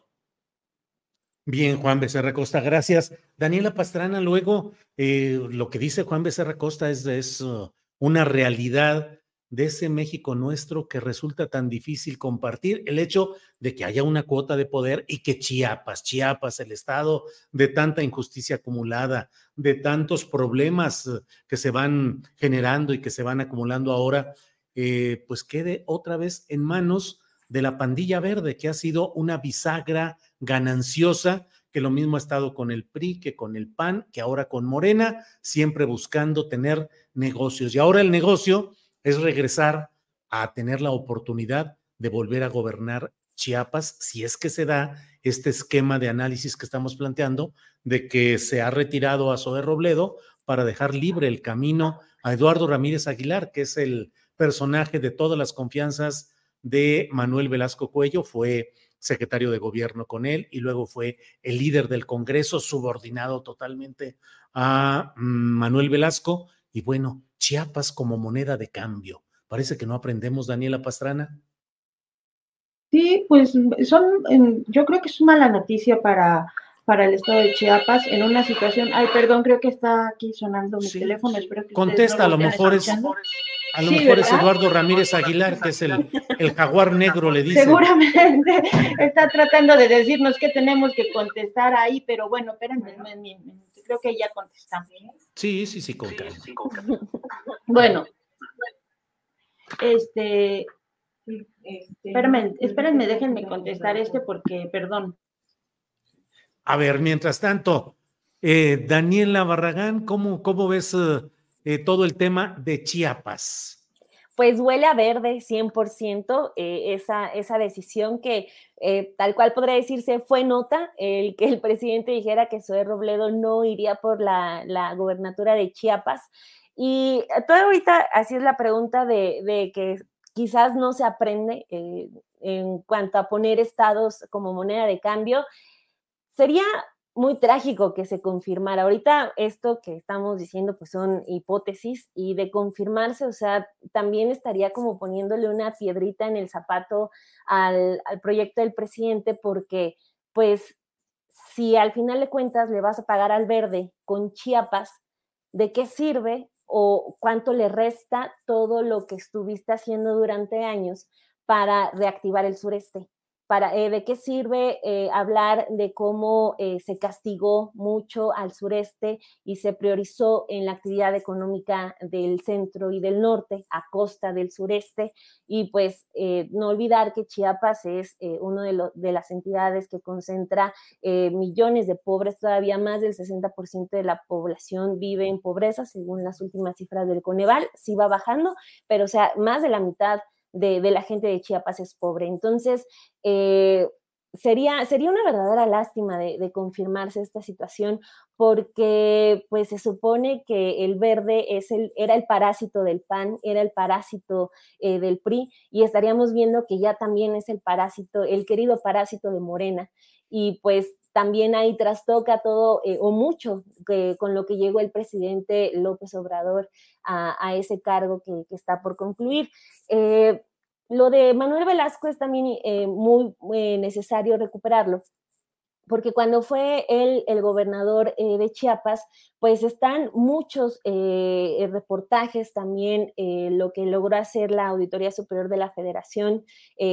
Bien, Juan Becerra Costa, gracias. Daniela Pastrana, luego eh, lo que dice Juan Becerra Costa es, es uh, una realidad de ese México nuestro que resulta tan difícil compartir, el hecho de que haya una cuota de poder y que Chiapas, Chiapas, el estado de tanta injusticia acumulada, de tantos problemas uh, que se van generando y que se van acumulando ahora, eh, pues quede otra vez en manos de la pandilla verde, que ha sido una bisagra gananciosa, que lo mismo ha estado con el PRI, que con el PAN, que ahora con Morena, siempre buscando tener negocios. Y ahora el negocio es regresar a tener la oportunidad de volver a gobernar Chiapas, si es que se da este esquema de análisis que estamos planteando, de que se ha retirado a Zoe Robledo para dejar libre el camino a Eduardo Ramírez Aguilar, que es el personaje de todas las confianzas de Manuel Velasco Cuello, fue secretario de gobierno con él y luego fue el líder del Congreso, subordinado totalmente a mm, Manuel Velasco. Y bueno, Chiapas como moneda de cambio. Parece que no aprendemos, Daniela Pastrana. Sí, pues son, yo creo que es mala noticia para, para el estado de Chiapas en una situación. Ay, perdón, creo que está aquí sonando mi teléfono. Espero que Contesta, a lo mejor es. A lo mejor es Eduardo Ramírez Aguilar, que es el, el jaguar negro, le dice. Seguramente [laughs] está tratando de decirnos que tenemos que contestar ahí, pero bueno, espérenme, creo que ya contestamos. Sí, sí, sí, con calma. [laughs] Bueno, este, espérenme, espérenme, déjenme contestar este porque, perdón. A ver, mientras tanto, eh, Daniela Barragán, ¿cómo, cómo ves eh, eh, todo el tema de Chiapas? Pues huele a verde 100% eh, esa, esa decisión que eh, tal cual podría decirse fue nota el que el presidente dijera que Zoe Robledo no iría por la, la gobernatura de Chiapas. Y todo ahorita así es la pregunta de, de que quizás no se aprende en cuanto a poner estados como moneda de cambio. Sería muy trágico que se confirmara. Ahorita esto que estamos diciendo pues son hipótesis y de confirmarse, o sea, también estaría como poniéndole una piedrita en el zapato al, al proyecto del presidente porque pues si al final de cuentas le vas a pagar al verde con Chiapas, ¿de qué sirve o cuánto le resta todo lo que estuviste haciendo durante años para reactivar el sureste? Para, eh, ¿De qué sirve eh, hablar de cómo eh, se castigó mucho al sureste y se priorizó en la actividad económica del centro y del norte a costa del sureste? Y pues no olvidar que Chiapas es una de, de, las entidades que concentra millones de pobres, todavía más del 60% de la población vive en pobreza, según las últimas cifras del Coneval, sí va bajando, pero o sea, más de la mitad de, la gente de Chiapas es pobre. Entonces, eh, sería, sería una verdadera lástima de, confirmarse esta situación porque pues se supone que el verde es el, era el parásito del PAN, era el parásito eh, del PRI y estaríamos viendo que ya también es el parásito, el querido parásito de Morena. Y pues también ahí trastoca todo eh, o mucho que, con lo que llegó el presidente López Obrador a, ese cargo que, está por concluir. Eh, lo de Manuel Velasco es también eh, muy necesario recuperarlo, porque cuando fue él el gobernador de Chiapas, pues están muchos reportajes también, lo que logró hacer la Auditoría Superior de la Federación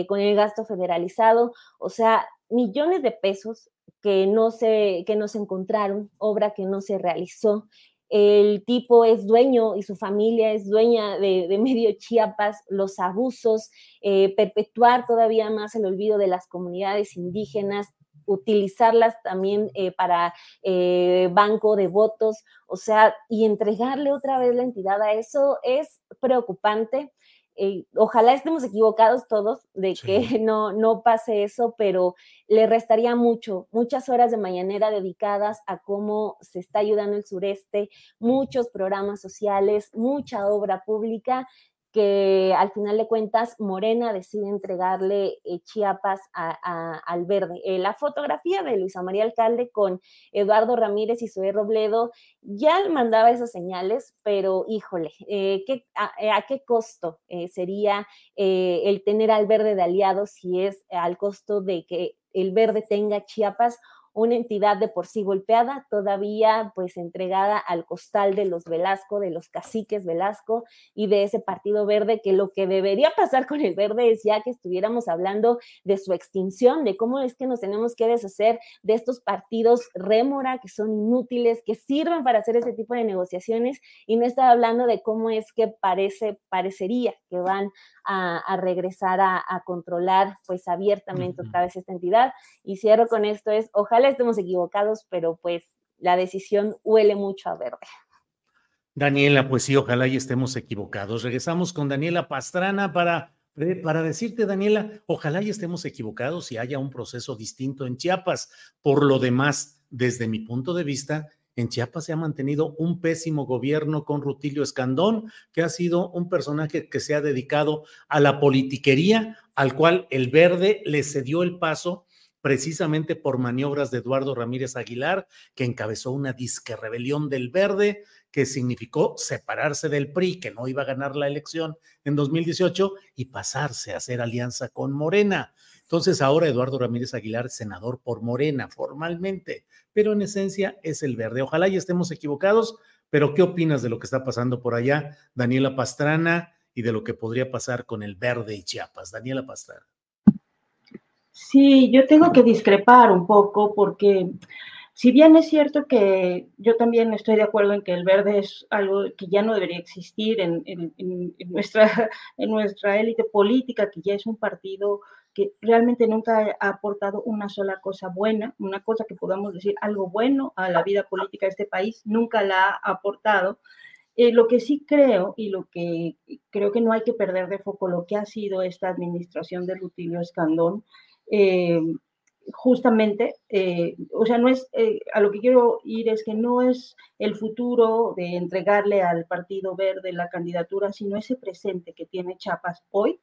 con el gasto federalizado, o sea, millones de pesos que no se, que no se encontraron, obra que no se realizó. El tipo es dueño y su familia es dueña de, [laughs] medio Chiapas, los abusos, eh, perpetuar todavía más el olvido de las comunidades indígenas, utilizarlas también eh, para eh, banco de votos, o sea, y entregarle otra vez la entidad a eso es preocupante. Eh, ojalá estemos equivocados todos de que [laughs] no, no pase eso, pero le restaría mucho, muchas horas de mañanera dedicadas a cómo se está ayudando el sureste, muchos programas sociales, mucha obra pública que al final de cuentas Morena decide entregarle eh, Chiapas al verde. Eh, la fotografía de Luisa María Alcalde con Eduardo Ramírez y Zoé Robledo ya mandaba esas señales, pero híjole, eh, a, qué costo sería el tener al verde de aliado si es al costo de que el verde tenga Chiapas una entidad de por sí golpeada, todavía pues entregada al costal de los Velasco, de los caciques Velasco y de ese Partido Verde, que lo que debería pasar con el verde es ya que estuviéramos hablando de su extinción, de cómo es que nos tenemos que deshacer de estos partidos rémora, que son inútiles, que sirven para hacer ese tipo de negociaciones, y no estaba hablando de cómo es que parece, parecería que van a, regresar a, controlar pues abiertamente otra vez esta entidad. Y cierro con esto es, ojalá estemos equivocados, pero pues la decisión huele mucho a verde. Daniela, pues sí, ojalá y estemos equivocados. Regresamos con Daniela Pastrana para, para decirte, Daniela, ojalá y estemos equivocados y haya un proceso distinto en Chiapas. Por lo demás, desde mi punto de vista, en Chiapas se ha mantenido un pésimo gobierno con Rutilio Escandón, que ha sido un personaje que se ha dedicado a la politiquería, al cual el verde le cedió el paso precisamente por maniobras de Eduardo Ramírez Aguilar, que encabezó una disque rebelión del verde, que significó separarse del PRI, que no iba a ganar la elección en 2018, y pasarse a hacer alianza con Morena. Entonces ahora Eduardo Ramírez Aguilar, senador por Morena, formalmente, pero en esencia es el verde. Ojalá y estemos equivocados, pero ¿qué opinas de lo que está pasando por allá, Daniela Pastrana, y de lo que podría pasar con el verde y Chiapas? Daniela Pastrana. Sí, yo tengo que discrepar un poco porque si bien es cierto que yo también estoy de acuerdo en que el verde es algo que ya no debería existir en, nuestra, [laughs] en nuestra élite política, que ya es un partido que realmente nunca ha aportado una sola cosa buena, una cosa que podamos decir algo bueno a la vida política de este país, nunca la ha aportado. Eh, lo que sí creo y lo que creo que no hay que perder de foco lo que ha sido esta administración de Rutilio Escandón, eh, justamente, eh, o sea, no es, a lo que quiero ir es que no es el futuro de entregarle al Partido Verde la candidatura, sino ese presente que tiene Chiapas hoy,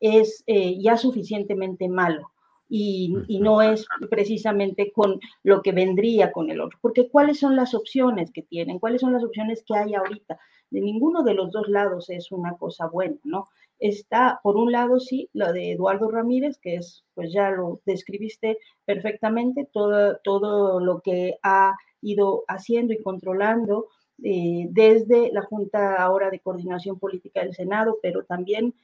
es eh, ya suficientemente malo. y, y, no es precisamente con lo que vendría con el otro. Porque ¿cuáles son las opciones que tienen? ¿Cuáles son las opciones que hay ahorita? De ninguno de los dos lados es una cosa buena, ¿no? Está, por un lado, sí, lo de Eduardo Ramírez, que es, pues ya lo describiste perfectamente, todo, todo lo que ha ido haciendo y controlando eh, desde la Junta ahora de Coordinación Política del Senado, pero también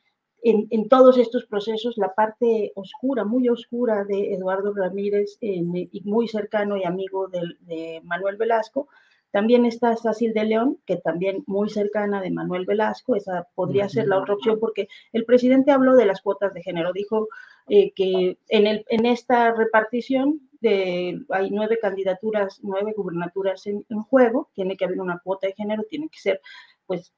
en, en, todos estos procesos la parte oscura, muy oscura de Eduardo Ramírez y muy cercano y amigo de, Manuel Velasco. También está Sácil de León, que también muy cercana de Manuel Velasco, esa podría ser la otra opción, porque el presidente habló de las cuotas de género, dijo eh, que en, el, en esta repartición de, hay nueve candidaturas, nueve gubernaturas en, en juego, tiene que haber una cuota de género, tiene que ser pues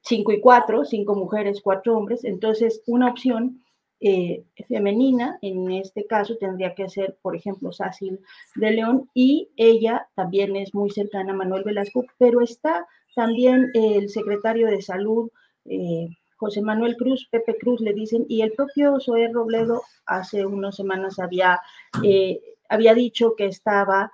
cinco y cuatro, cinco mujeres, cuatro hombres, entonces una opción eh, femenina, en este caso tendría que ser, por ejemplo, Sácil de León, y ella también es muy cercana a Manuel Velasco, pero está también el secretario de Salud, eh, José Manuel Cruz, Pepe Cruz le dicen, y el propio Zoé Robledo hace unas semanas había, eh, había dicho que estaba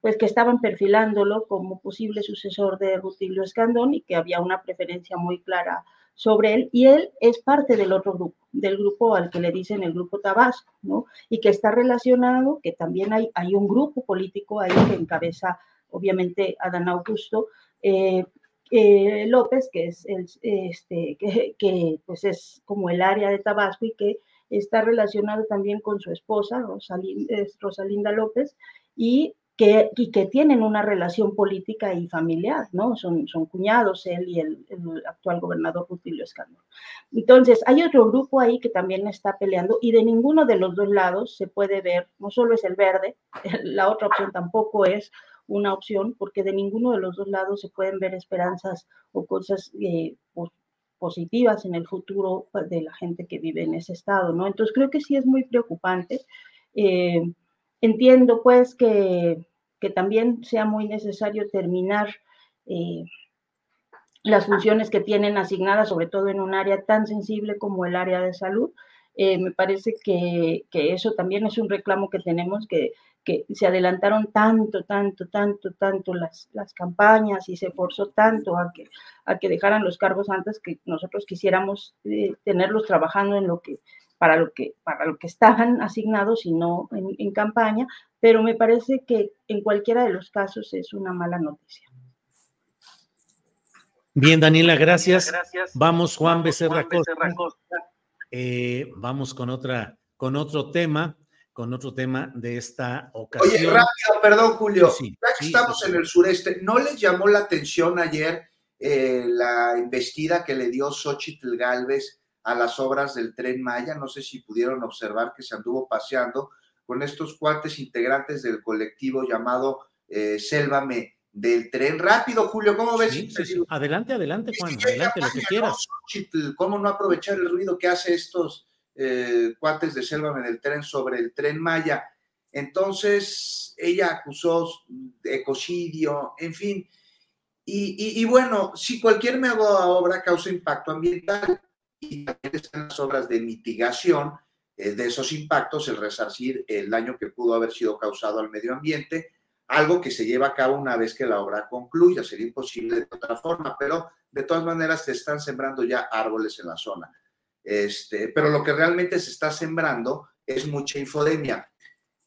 pues que estaban perfilándolo como posible sucesor de Rutilio Escandón y que había una preferencia muy clara sobre él, y él es parte del otro grupo, del grupo al que le dicen el grupo Tabasco, ¿no? Y que está relacionado, que también hay, hay un grupo político ahí que encabeza, obviamente, Adán Augusto eh, eh, López, que es el, este, que, pues es como el área de Tabasco y que está relacionado también con su esposa, Rosalinda, Rosalinda López, y que, y que tienen una relación política y familiar, ¿no? Son, son cuñados él y el, el actual gobernador Rutilio Escandón. Entonces, hay otro grupo ahí que también está peleando y de ninguno de los dos lados se puede ver, no solo es el verde, [laughs] la otra opción tampoco es una opción, porque de ninguno de los dos lados se pueden ver esperanzas o cosas eh, positivas en el futuro pues, de la gente que vive en ese estado, ¿no? Entonces, creo que sí es muy preocupante. Eh, entiendo, pues, que que también sea muy necesario terminar eh, las funciones que tienen asignadas, sobre todo en un área tan sensible como el área de salud. Eh, me parece que, que, eso también es un reclamo que tenemos, que, que se adelantaron tanto, tanto, tanto, tanto las, las campañas y se forzó tanto a que, a que dejaran los cargos antes que nosotros quisiéramos eh, tenerlos trabajando en lo que para lo que, para lo que estaban asignados y no en, en campaña, pero me parece que en cualquiera de los casos es una mala noticia. Bien, Daniela, gracias. gracias. Vamos, Juan Becerra, Juan Becerra Costa. Eh, vamos con otra, con otro tema, con otro tema de esta ocasión. Oye, rápido, perdón, Julio. Sí, ya que sí, estamos sí, en el sureste, ¿no les llamó la atención ayer eh, la investida que le dio Xochitl Galvez a las obras del tren Maya? No sé si pudieron observar que se anduvo paseando con estos cuates integrantes del colectivo llamado eh, Sélvame del tren. Rápido, Julio, ¿cómo ves? Sí, sí, sí. Adelante, adelante, Juan, adelante, lo que quieras. ¿Cómo no aprovechar el ruido que hace estos eh, cuates de Sélvame del tren sobre el tren Maya? Entonces, ella acusó ecocidio, en fin. Y, y, y bueno, si cualquier mega obra causa impacto ambiental y también están las obras de mitigación, eh, de esos impactos, el resarcir el daño que pudo haber sido causado al medio ambiente, algo que se lleva a cabo una vez que la obra concluya. Sería imposible de otra forma, pero de todas maneras se están sembrando ya árboles en la zona. Este, pero lo que realmente se está sembrando es mucha infodemia.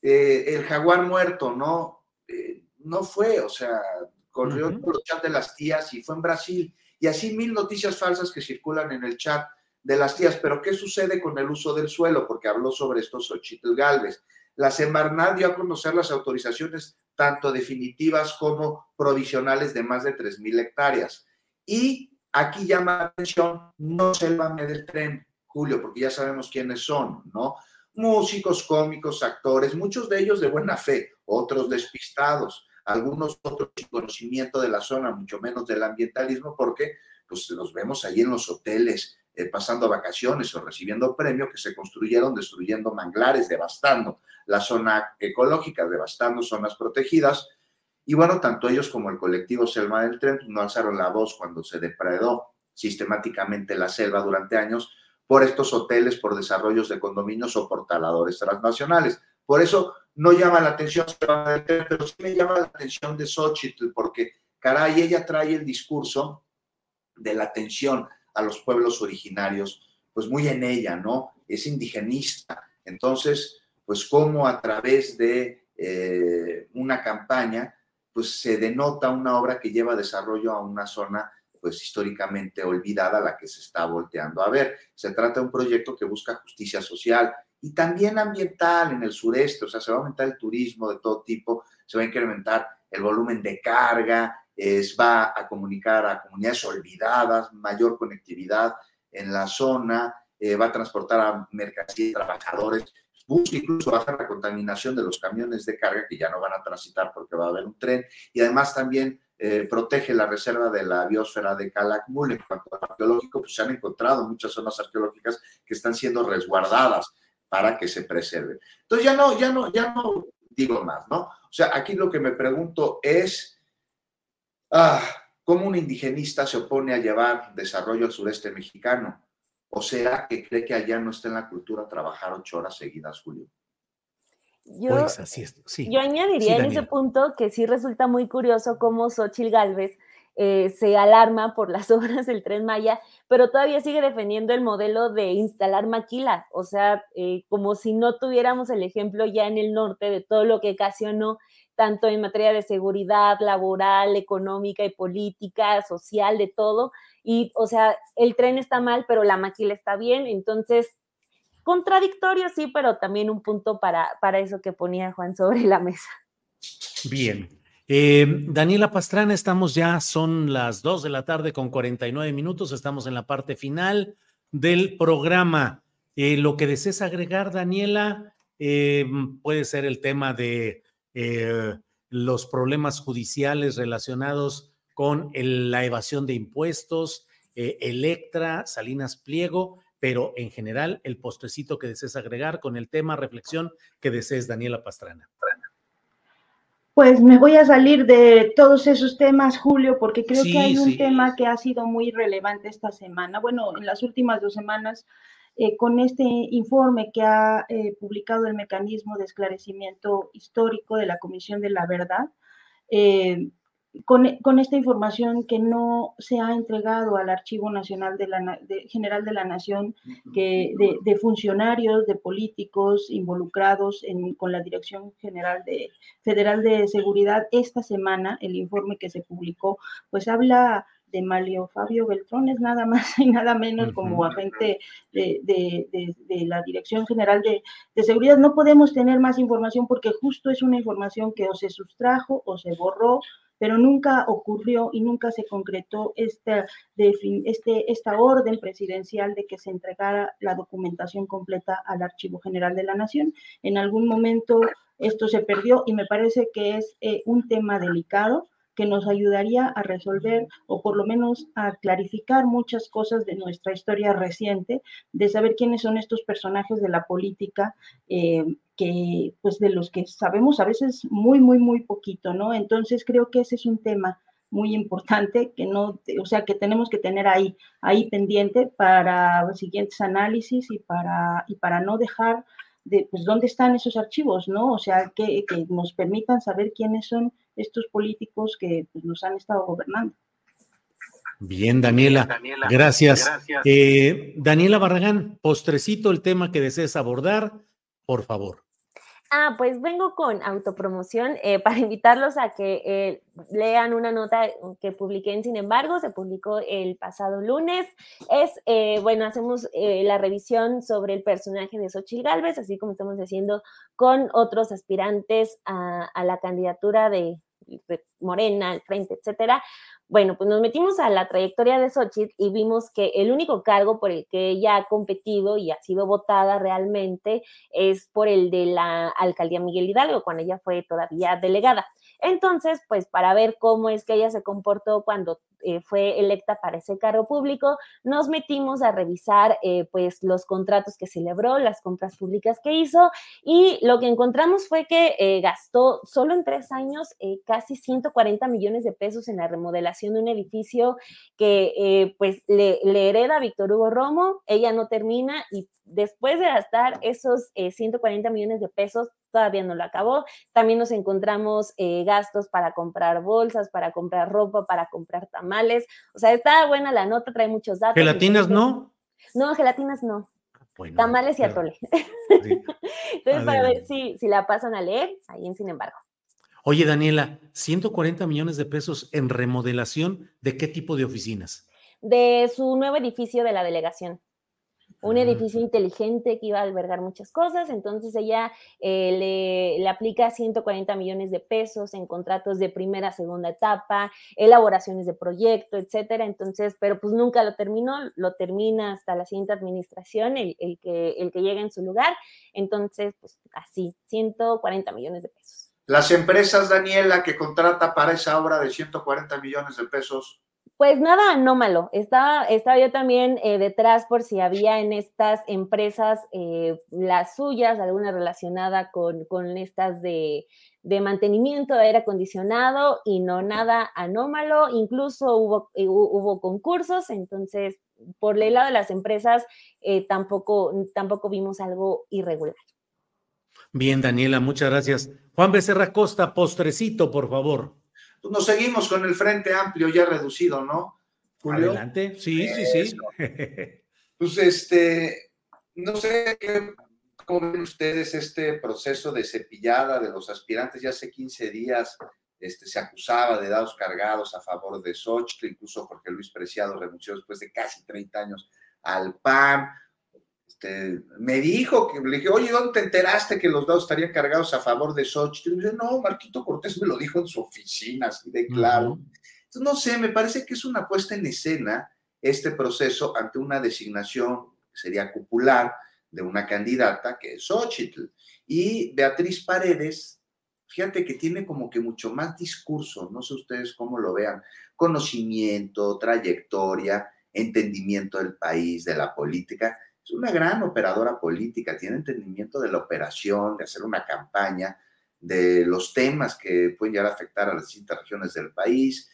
Eh, el jaguar muerto, ¿no? Eh, no fue, o sea, corrió uh -huh. por los chats de las tías y fue en Brasil. Y así mil noticias falsas que circulan en el chat de las tías. Pero ¿qué sucede con el uso del suelo? Porque habló sobre esto Xochitl Galvez. La Semarnat dio a conocer las autorizaciones tanto definitivas como provisionales de más de 3.000 hectáreas. Y aquí llama la atención, no se del tren, Julio, porque ya sabemos quiénes son, ¿no? Músicos, cómicos, actores, muchos de ellos de buena fe, otros despistados, algunos otros sin conocimiento de la zona, mucho menos del ambientalismo, porque pues los vemos ahí en los hoteles, eh, pasando vacaciones o recibiendo premio que se construyeron destruyendo manglares, devastando la zona ecológica, devastando zonas protegidas. Y bueno, tanto ellos como el colectivo Selva del Tren no alzaron la voz cuando se depredó sistemáticamente la selva durante años por estos hoteles, por desarrollos de condominios o por taladores transnacionales. Por eso no llama la atención, pero sí me llama la atención de Xochitl, porque, caray, ella trae el discurso de la atención a los pueblos originarios, pues muy en ella, ¿no? Es indigenista. Entonces, pues cómo a través de eh, una campaña, pues se denota una obra que lleva desarrollo a una zona pues históricamente olvidada, la que se está volteando a ver. Se trata de un proyecto que busca justicia social y también ambiental en el sureste, o sea, se va a aumentar el turismo de todo tipo, se va a incrementar el volumen de carga, es, va a comunicar a comunidades olvidadas, mayor conectividad en la zona, eh, va a transportar a mercancías y trabajadores, busca incluso bajar la contaminación de los camiones de carga que ya no van a transitar porque va a haber un tren y además también eh, protege la reserva de la biosfera de Calakmul. En cuanto a arqueológico, pues se han encontrado muchas zonas arqueológicas que están siendo resguardadas para que se preserven. Entonces ya no, ya no, ya no digo más, ¿no? O sea, aquí lo que me pregunto es, ah, ¿cómo un indigenista se opone a llevar desarrollo al sureste mexicano? ¿O sea que cree que allá no está en la cultura trabajar ocho horas seguidas, Julio? Yo, pues así es. Sí. yo añadiría en ese punto que sí resulta muy curioso cómo Xochitl Galvez eh, se alarma por las [laughs] obras del tren Maya, pero todavía sigue defendiendo el modelo de instalar maquila, o sea, eh, como si no tuviéramos el ejemplo ya en el norte de todo lo que ocasionó tanto en materia de seguridad laboral, económica y política, social, de todo. Y, o sea, el tren está mal, pero la maquila está bien. Entonces, Contradictorio, sí, pero también un punto para, para eso que ponía Juan sobre la mesa. Bien. Eh, Daniela Pastrana, estamos ya, son las 2 de la tarde con 49 minutos, estamos en la parte final del programa. Eh, lo que desees agregar, Daniela, eh, puede ser el tema de los problemas judiciales relacionados con la evasión de impuestos, Electra, Salinas Pliego, pero en general el postrecito que desees agregar con el tema, reflexión que desees, Daniela Pastrana. Pues me voy a salir de todos esos temas, Julio, porque creo que hay un tema que ha sido muy relevante esta semana. Bueno, en las últimas dos semanas, eh, con este informe que ha eh, publicado el mecanismo de esclarecimiento histórico de la Comisión de la Verdad, eh, con, esta información que no se ha entregado al Archivo Nacional de la, General de la Nación, que, de, funcionarios, de políticos involucrados con la Dirección General de, Federal de Seguridad, esta semana el informe que se publicó, pues habla de Malio Fabio Beltrones, nada más y nada menos como agente de, de, la Dirección General de, Seguridad. No podemos tener más información porque justo es una información que o se sustrajo o se borró pero nunca ocurrió y nunca se concretó esta, este, esta orden presidencial de que se entregara la documentación completa al Archivo General de la Nación. En algún momento esto se perdió y me parece que es eh, un tema delicado que nos ayudaría a resolver o por lo menos a clarificar muchas cosas de nuestra historia reciente, de saber quiénes son estos personajes de la política eh, que, pues, de los que sabemos a veces muy, muy, muy poquito, ¿no? Entonces creo que ese es un tema muy importante que no, o sea, que tenemos que tener ahí, ahí pendiente para los siguientes análisis y para, y para no dejar de, pues, dónde están esos archivos, ¿no? O sea, que, que nos permitan saber quiénes son estos políticos que pues, nos han estado gobernando. Bien, Daniela. gracias. Eh, Daniela Barragán, postrecito el tema que desees abordar, por favor. Ah, pues vengo con autopromoción eh, para [laughs] invitarlos a que eh, lean una nota que publiqué en Sin embargo, se publicó el pasado lunes. Es, eh, bueno, hacemos la revisión sobre el personaje de Xochitl Galvez, así como estamos haciendo con otros aspirantes a, a la candidatura de, de Morena, al frente, etcétera. Bueno, pues nos metimos a la trayectoria de Xochitl y vimos que el único cargo por el que ella ha competido y ha sido votada realmente es por el de la alcaldía Miguel Hidalgo, cuando ella fue todavía delegada. Entonces, pues para ver cómo es que ella se comportó cuando eh, fue electa para ese cargo público, nos metimos a revisar eh, pues los contratos que celebró, las compras públicas que hizo y lo que encontramos fue que eh, gastó solo en tres años casi 140 millones de pesos en la remodelación de un edificio que eh, pues le, le, hereda Víctor Hugo Romo, ella no termina y después de gastar esos 140 millones de pesos, todavía no lo acabó. También nos encontramos gastos para comprar bolsas, para comprar ropa, para comprar tamales. O sea, está buena la nota, trae muchos datos. ¿Gelatinas no? No, gelatinas no. Tamales y atole. [laughs] Entonces, para ver si, si la pasan a leer, ahí en Sin embargo. Oye, Daniela, 140 millones de pesos en remodelación, ¿de qué tipo de oficinas? De su nuevo edificio de la delegación un edificio inteligente que iba a albergar muchas cosas, entonces ella eh, le, aplica 140 millones de pesos en contratos de primera, segunda etapa, elaboraciones de proyecto, etcétera, entonces, pero pues nunca lo terminó, lo termina hasta la siguiente administración, el, que, el que llega en su lugar, entonces, pues así, 140 millones de pesos. Las empresas, Daniela, que contrata para esa obra de 140 millones de pesos, pues nada anómalo. Estaba, estaba yo también eh, detrás por si había en estas empresas eh, las suyas, alguna relacionada con, con estas de, de, mantenimiento de aire acondicionado y no nada anómalo. Incluso hubo, eh, hubo concursos, entonces por el lado de las empresas tampoco, tampoco vimos algo irregular. Bien, Daniela, muchas gracias. Juan Becerra Costa, postrecito, por favor. Nos seguimos con el Frente Amplio ya reducido, ¿no? Adelante, sí, sí, sí. Pues este, no sé cómo ven ustedes este proceso de cepillada de los aspirantes. Ya hace 15 días este, se acusaba de dados cargados a favor de Xochitl, incluso Jorge Luis Preciado renunció después de casi 30 años al PAN. Este, me dijo que le dije, oye, ¿dónde te enteraste que los dados estarían cargados a favor de Xochitl? Y me dice, no, Marquito Cortés me lo dijo en su oficina, así de claro. Entonces, no sé, me parece que es una puesta en escena este proceso ante una designación que sería cupular de una candidata que es Xochitl. Y Beatriz Paredes, fíjate que tiene como que mucho más discurso, no sé ustedes cómo lo vean, conocimiento, trayectoria, entendimiento del país, de la política es una gran operadora política, tiene entendimiento de la operación, de hacer una campaña, de los temas que pueden llegar a afectar a las distintas regiones del país.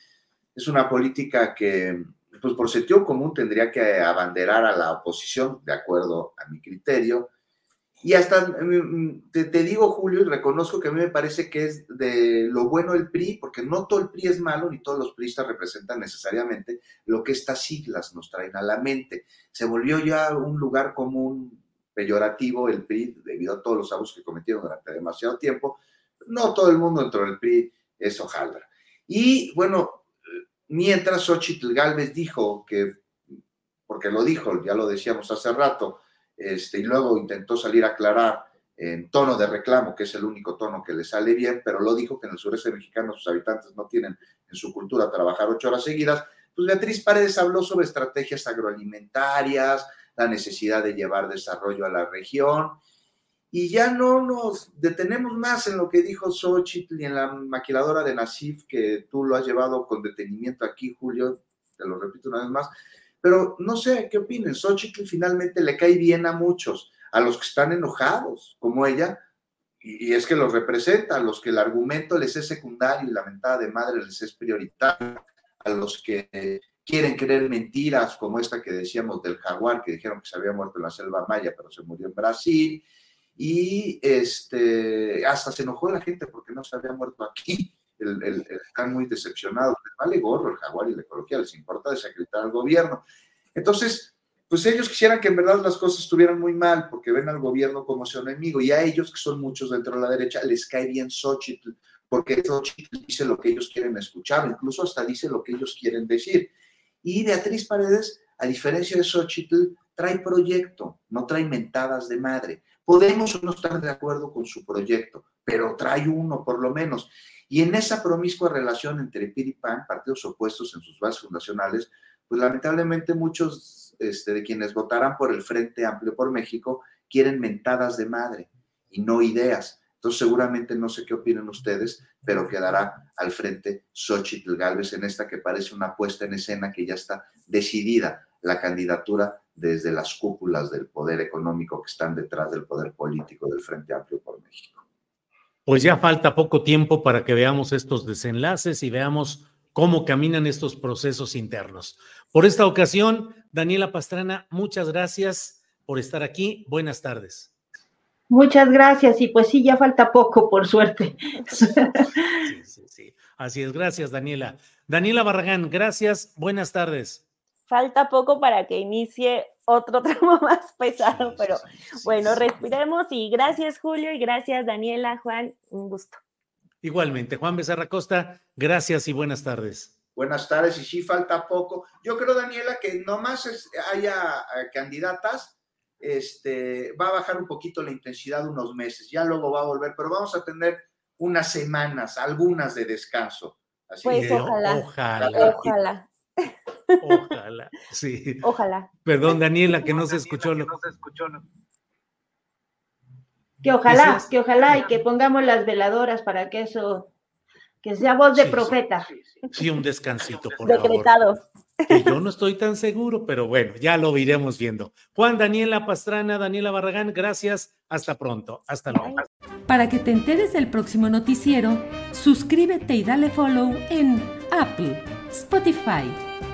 Es una política que, pues por sentido común, tendría que abanderar a la oposición, de acuerdo a mi criterio, y hasta mm, mm, te, digo, Julio, y reconozco que a mí me parece que es de lo bueno el PRI, porque no todo el PRI es malo, ni todos los PRIistas representan necesariamente lo que estas siglas nos traen a la mente. Se volvió ya un lugar común peyorativo el PRI debido a todos los abusos que cometieron durante demasiado tiempo. No todo el mundo dentro del PRI es hojaldra. Y bueno, mientras Xochitl Galvez dijo que, porque lo dijo, ya lo decíamos hace rato, este, y luego intentó salir a aclarar en tono de reclamo, que es el único tono que le sale bien, pero lo dijo que en el sureste mexicano sus habitantes no tienen en su cultura trabajar ocho horas seguidas, pues Beatriz Paredes habló sobre estrategias agroalimentarias, la necesidad de llevar desarrollo a la región, y ya no nos detenemos más en lo que dijo Xochitl y en la maquiladora de Nasif, que tú lo has llevado con detenimiento aquí, Julio, te lo repito una vez más, pero no sé, ¿qué opinen? Xochitl finalmente le cae bien a muchos, a los que están enojados, como ella, y, es que los representa, a los que el argumento les es secundario y la mentada de madre les es prioritaria, a los que quieren creer mentiras como esta que decíamos del jaguar, que dijeron que se había muerto en la selva maya, pero se murió en Brasil, y este, hasta se enojó la gente porque no se había muerto aquí el, están muy decepcionados, les vale gorro el jaguar y la ecología, les importa desacreditar al gobierno. Entonces, pues ellos quisieran que en verdad las cosas estuvieran muy mal porque ven al gobierno como su enemigo y a ellos, que son muchos dentro de la derecha, les cae bien Xochitl porque Xochitl dice lo que ellos quieren escuchar, incluso hasta dice lo que ellos quieren decir. Y Beatriz Paredes, a diferencia de Xochitl, trae proyecto, no trae mentadas de madre. Podemos no estar de acuerdo con su proyecto, pero trae uno por lo menos. Y en esa promiscua relación entre PIR PAN, partidos opuestos en sus bases fundacionales, pues lamentablemente muchos este, de quienes votarán por el Frente Amplio por México quieren mentadas de madre y no ideas. Entonces seguramente no sé qué opinan ustedes, pero quedará al frente Xochitl Galvez en esta que parece una puesta en escena que ya está decidida la candidatura desde las cúpulas del poder económico que están detrás del poder político del Frente Amplio por México pues ya falta poco tiempo para que veamos estos desenlaces y veamos cómo caminan estos procesos internos. Por esta ocasión, Daniela Pastrana, muchas gracias por estar aquí. Buenas tardes. Muchas gracias y pues sí, ya falta poco, por suerte. Sí, sí, sí. Así es, gracias Daniela. Daniela Barragán, gracias, buenas tardes. Falta poco para que inicie otro [laughs] tramo más pesado, pero bueno, respiremos y gracias Julio y gracias Daniela, Juan, un gusto. Igualmente, Juan Becerra Costa, gracias y buenas tardes. Buenas tardes, y sí falta poco. Yo creo, Daniela, que nomás es, haya eh, candidatas, este, va a bajar un poquito la intensidad unos meses, ya luego va a volver, pero vamos a tener unas semanas, algunas de descanso. Así pues que, ojalá, ojalá. Ojalá. Ojalá, [laughs] sí. Ojalá. Perdón, Daniela, que no se escuchó. Lo... Que ojalá, Dices- que ojalá y que pongamos las veladoras para que eso, que sea voz de Sí, sí. profeta. Sí, un descansito, por favor. Decretado. Que yo no estoy tan seguro, pero bueno, ya lo iremos viendo. Juan, Daniela Pastrana, Daniela Barragán, gracias. Hasta pronto. Hasta luego. Para que te enteres del próximo noticiero, suscríbete y dale follow en Apple, Spotify,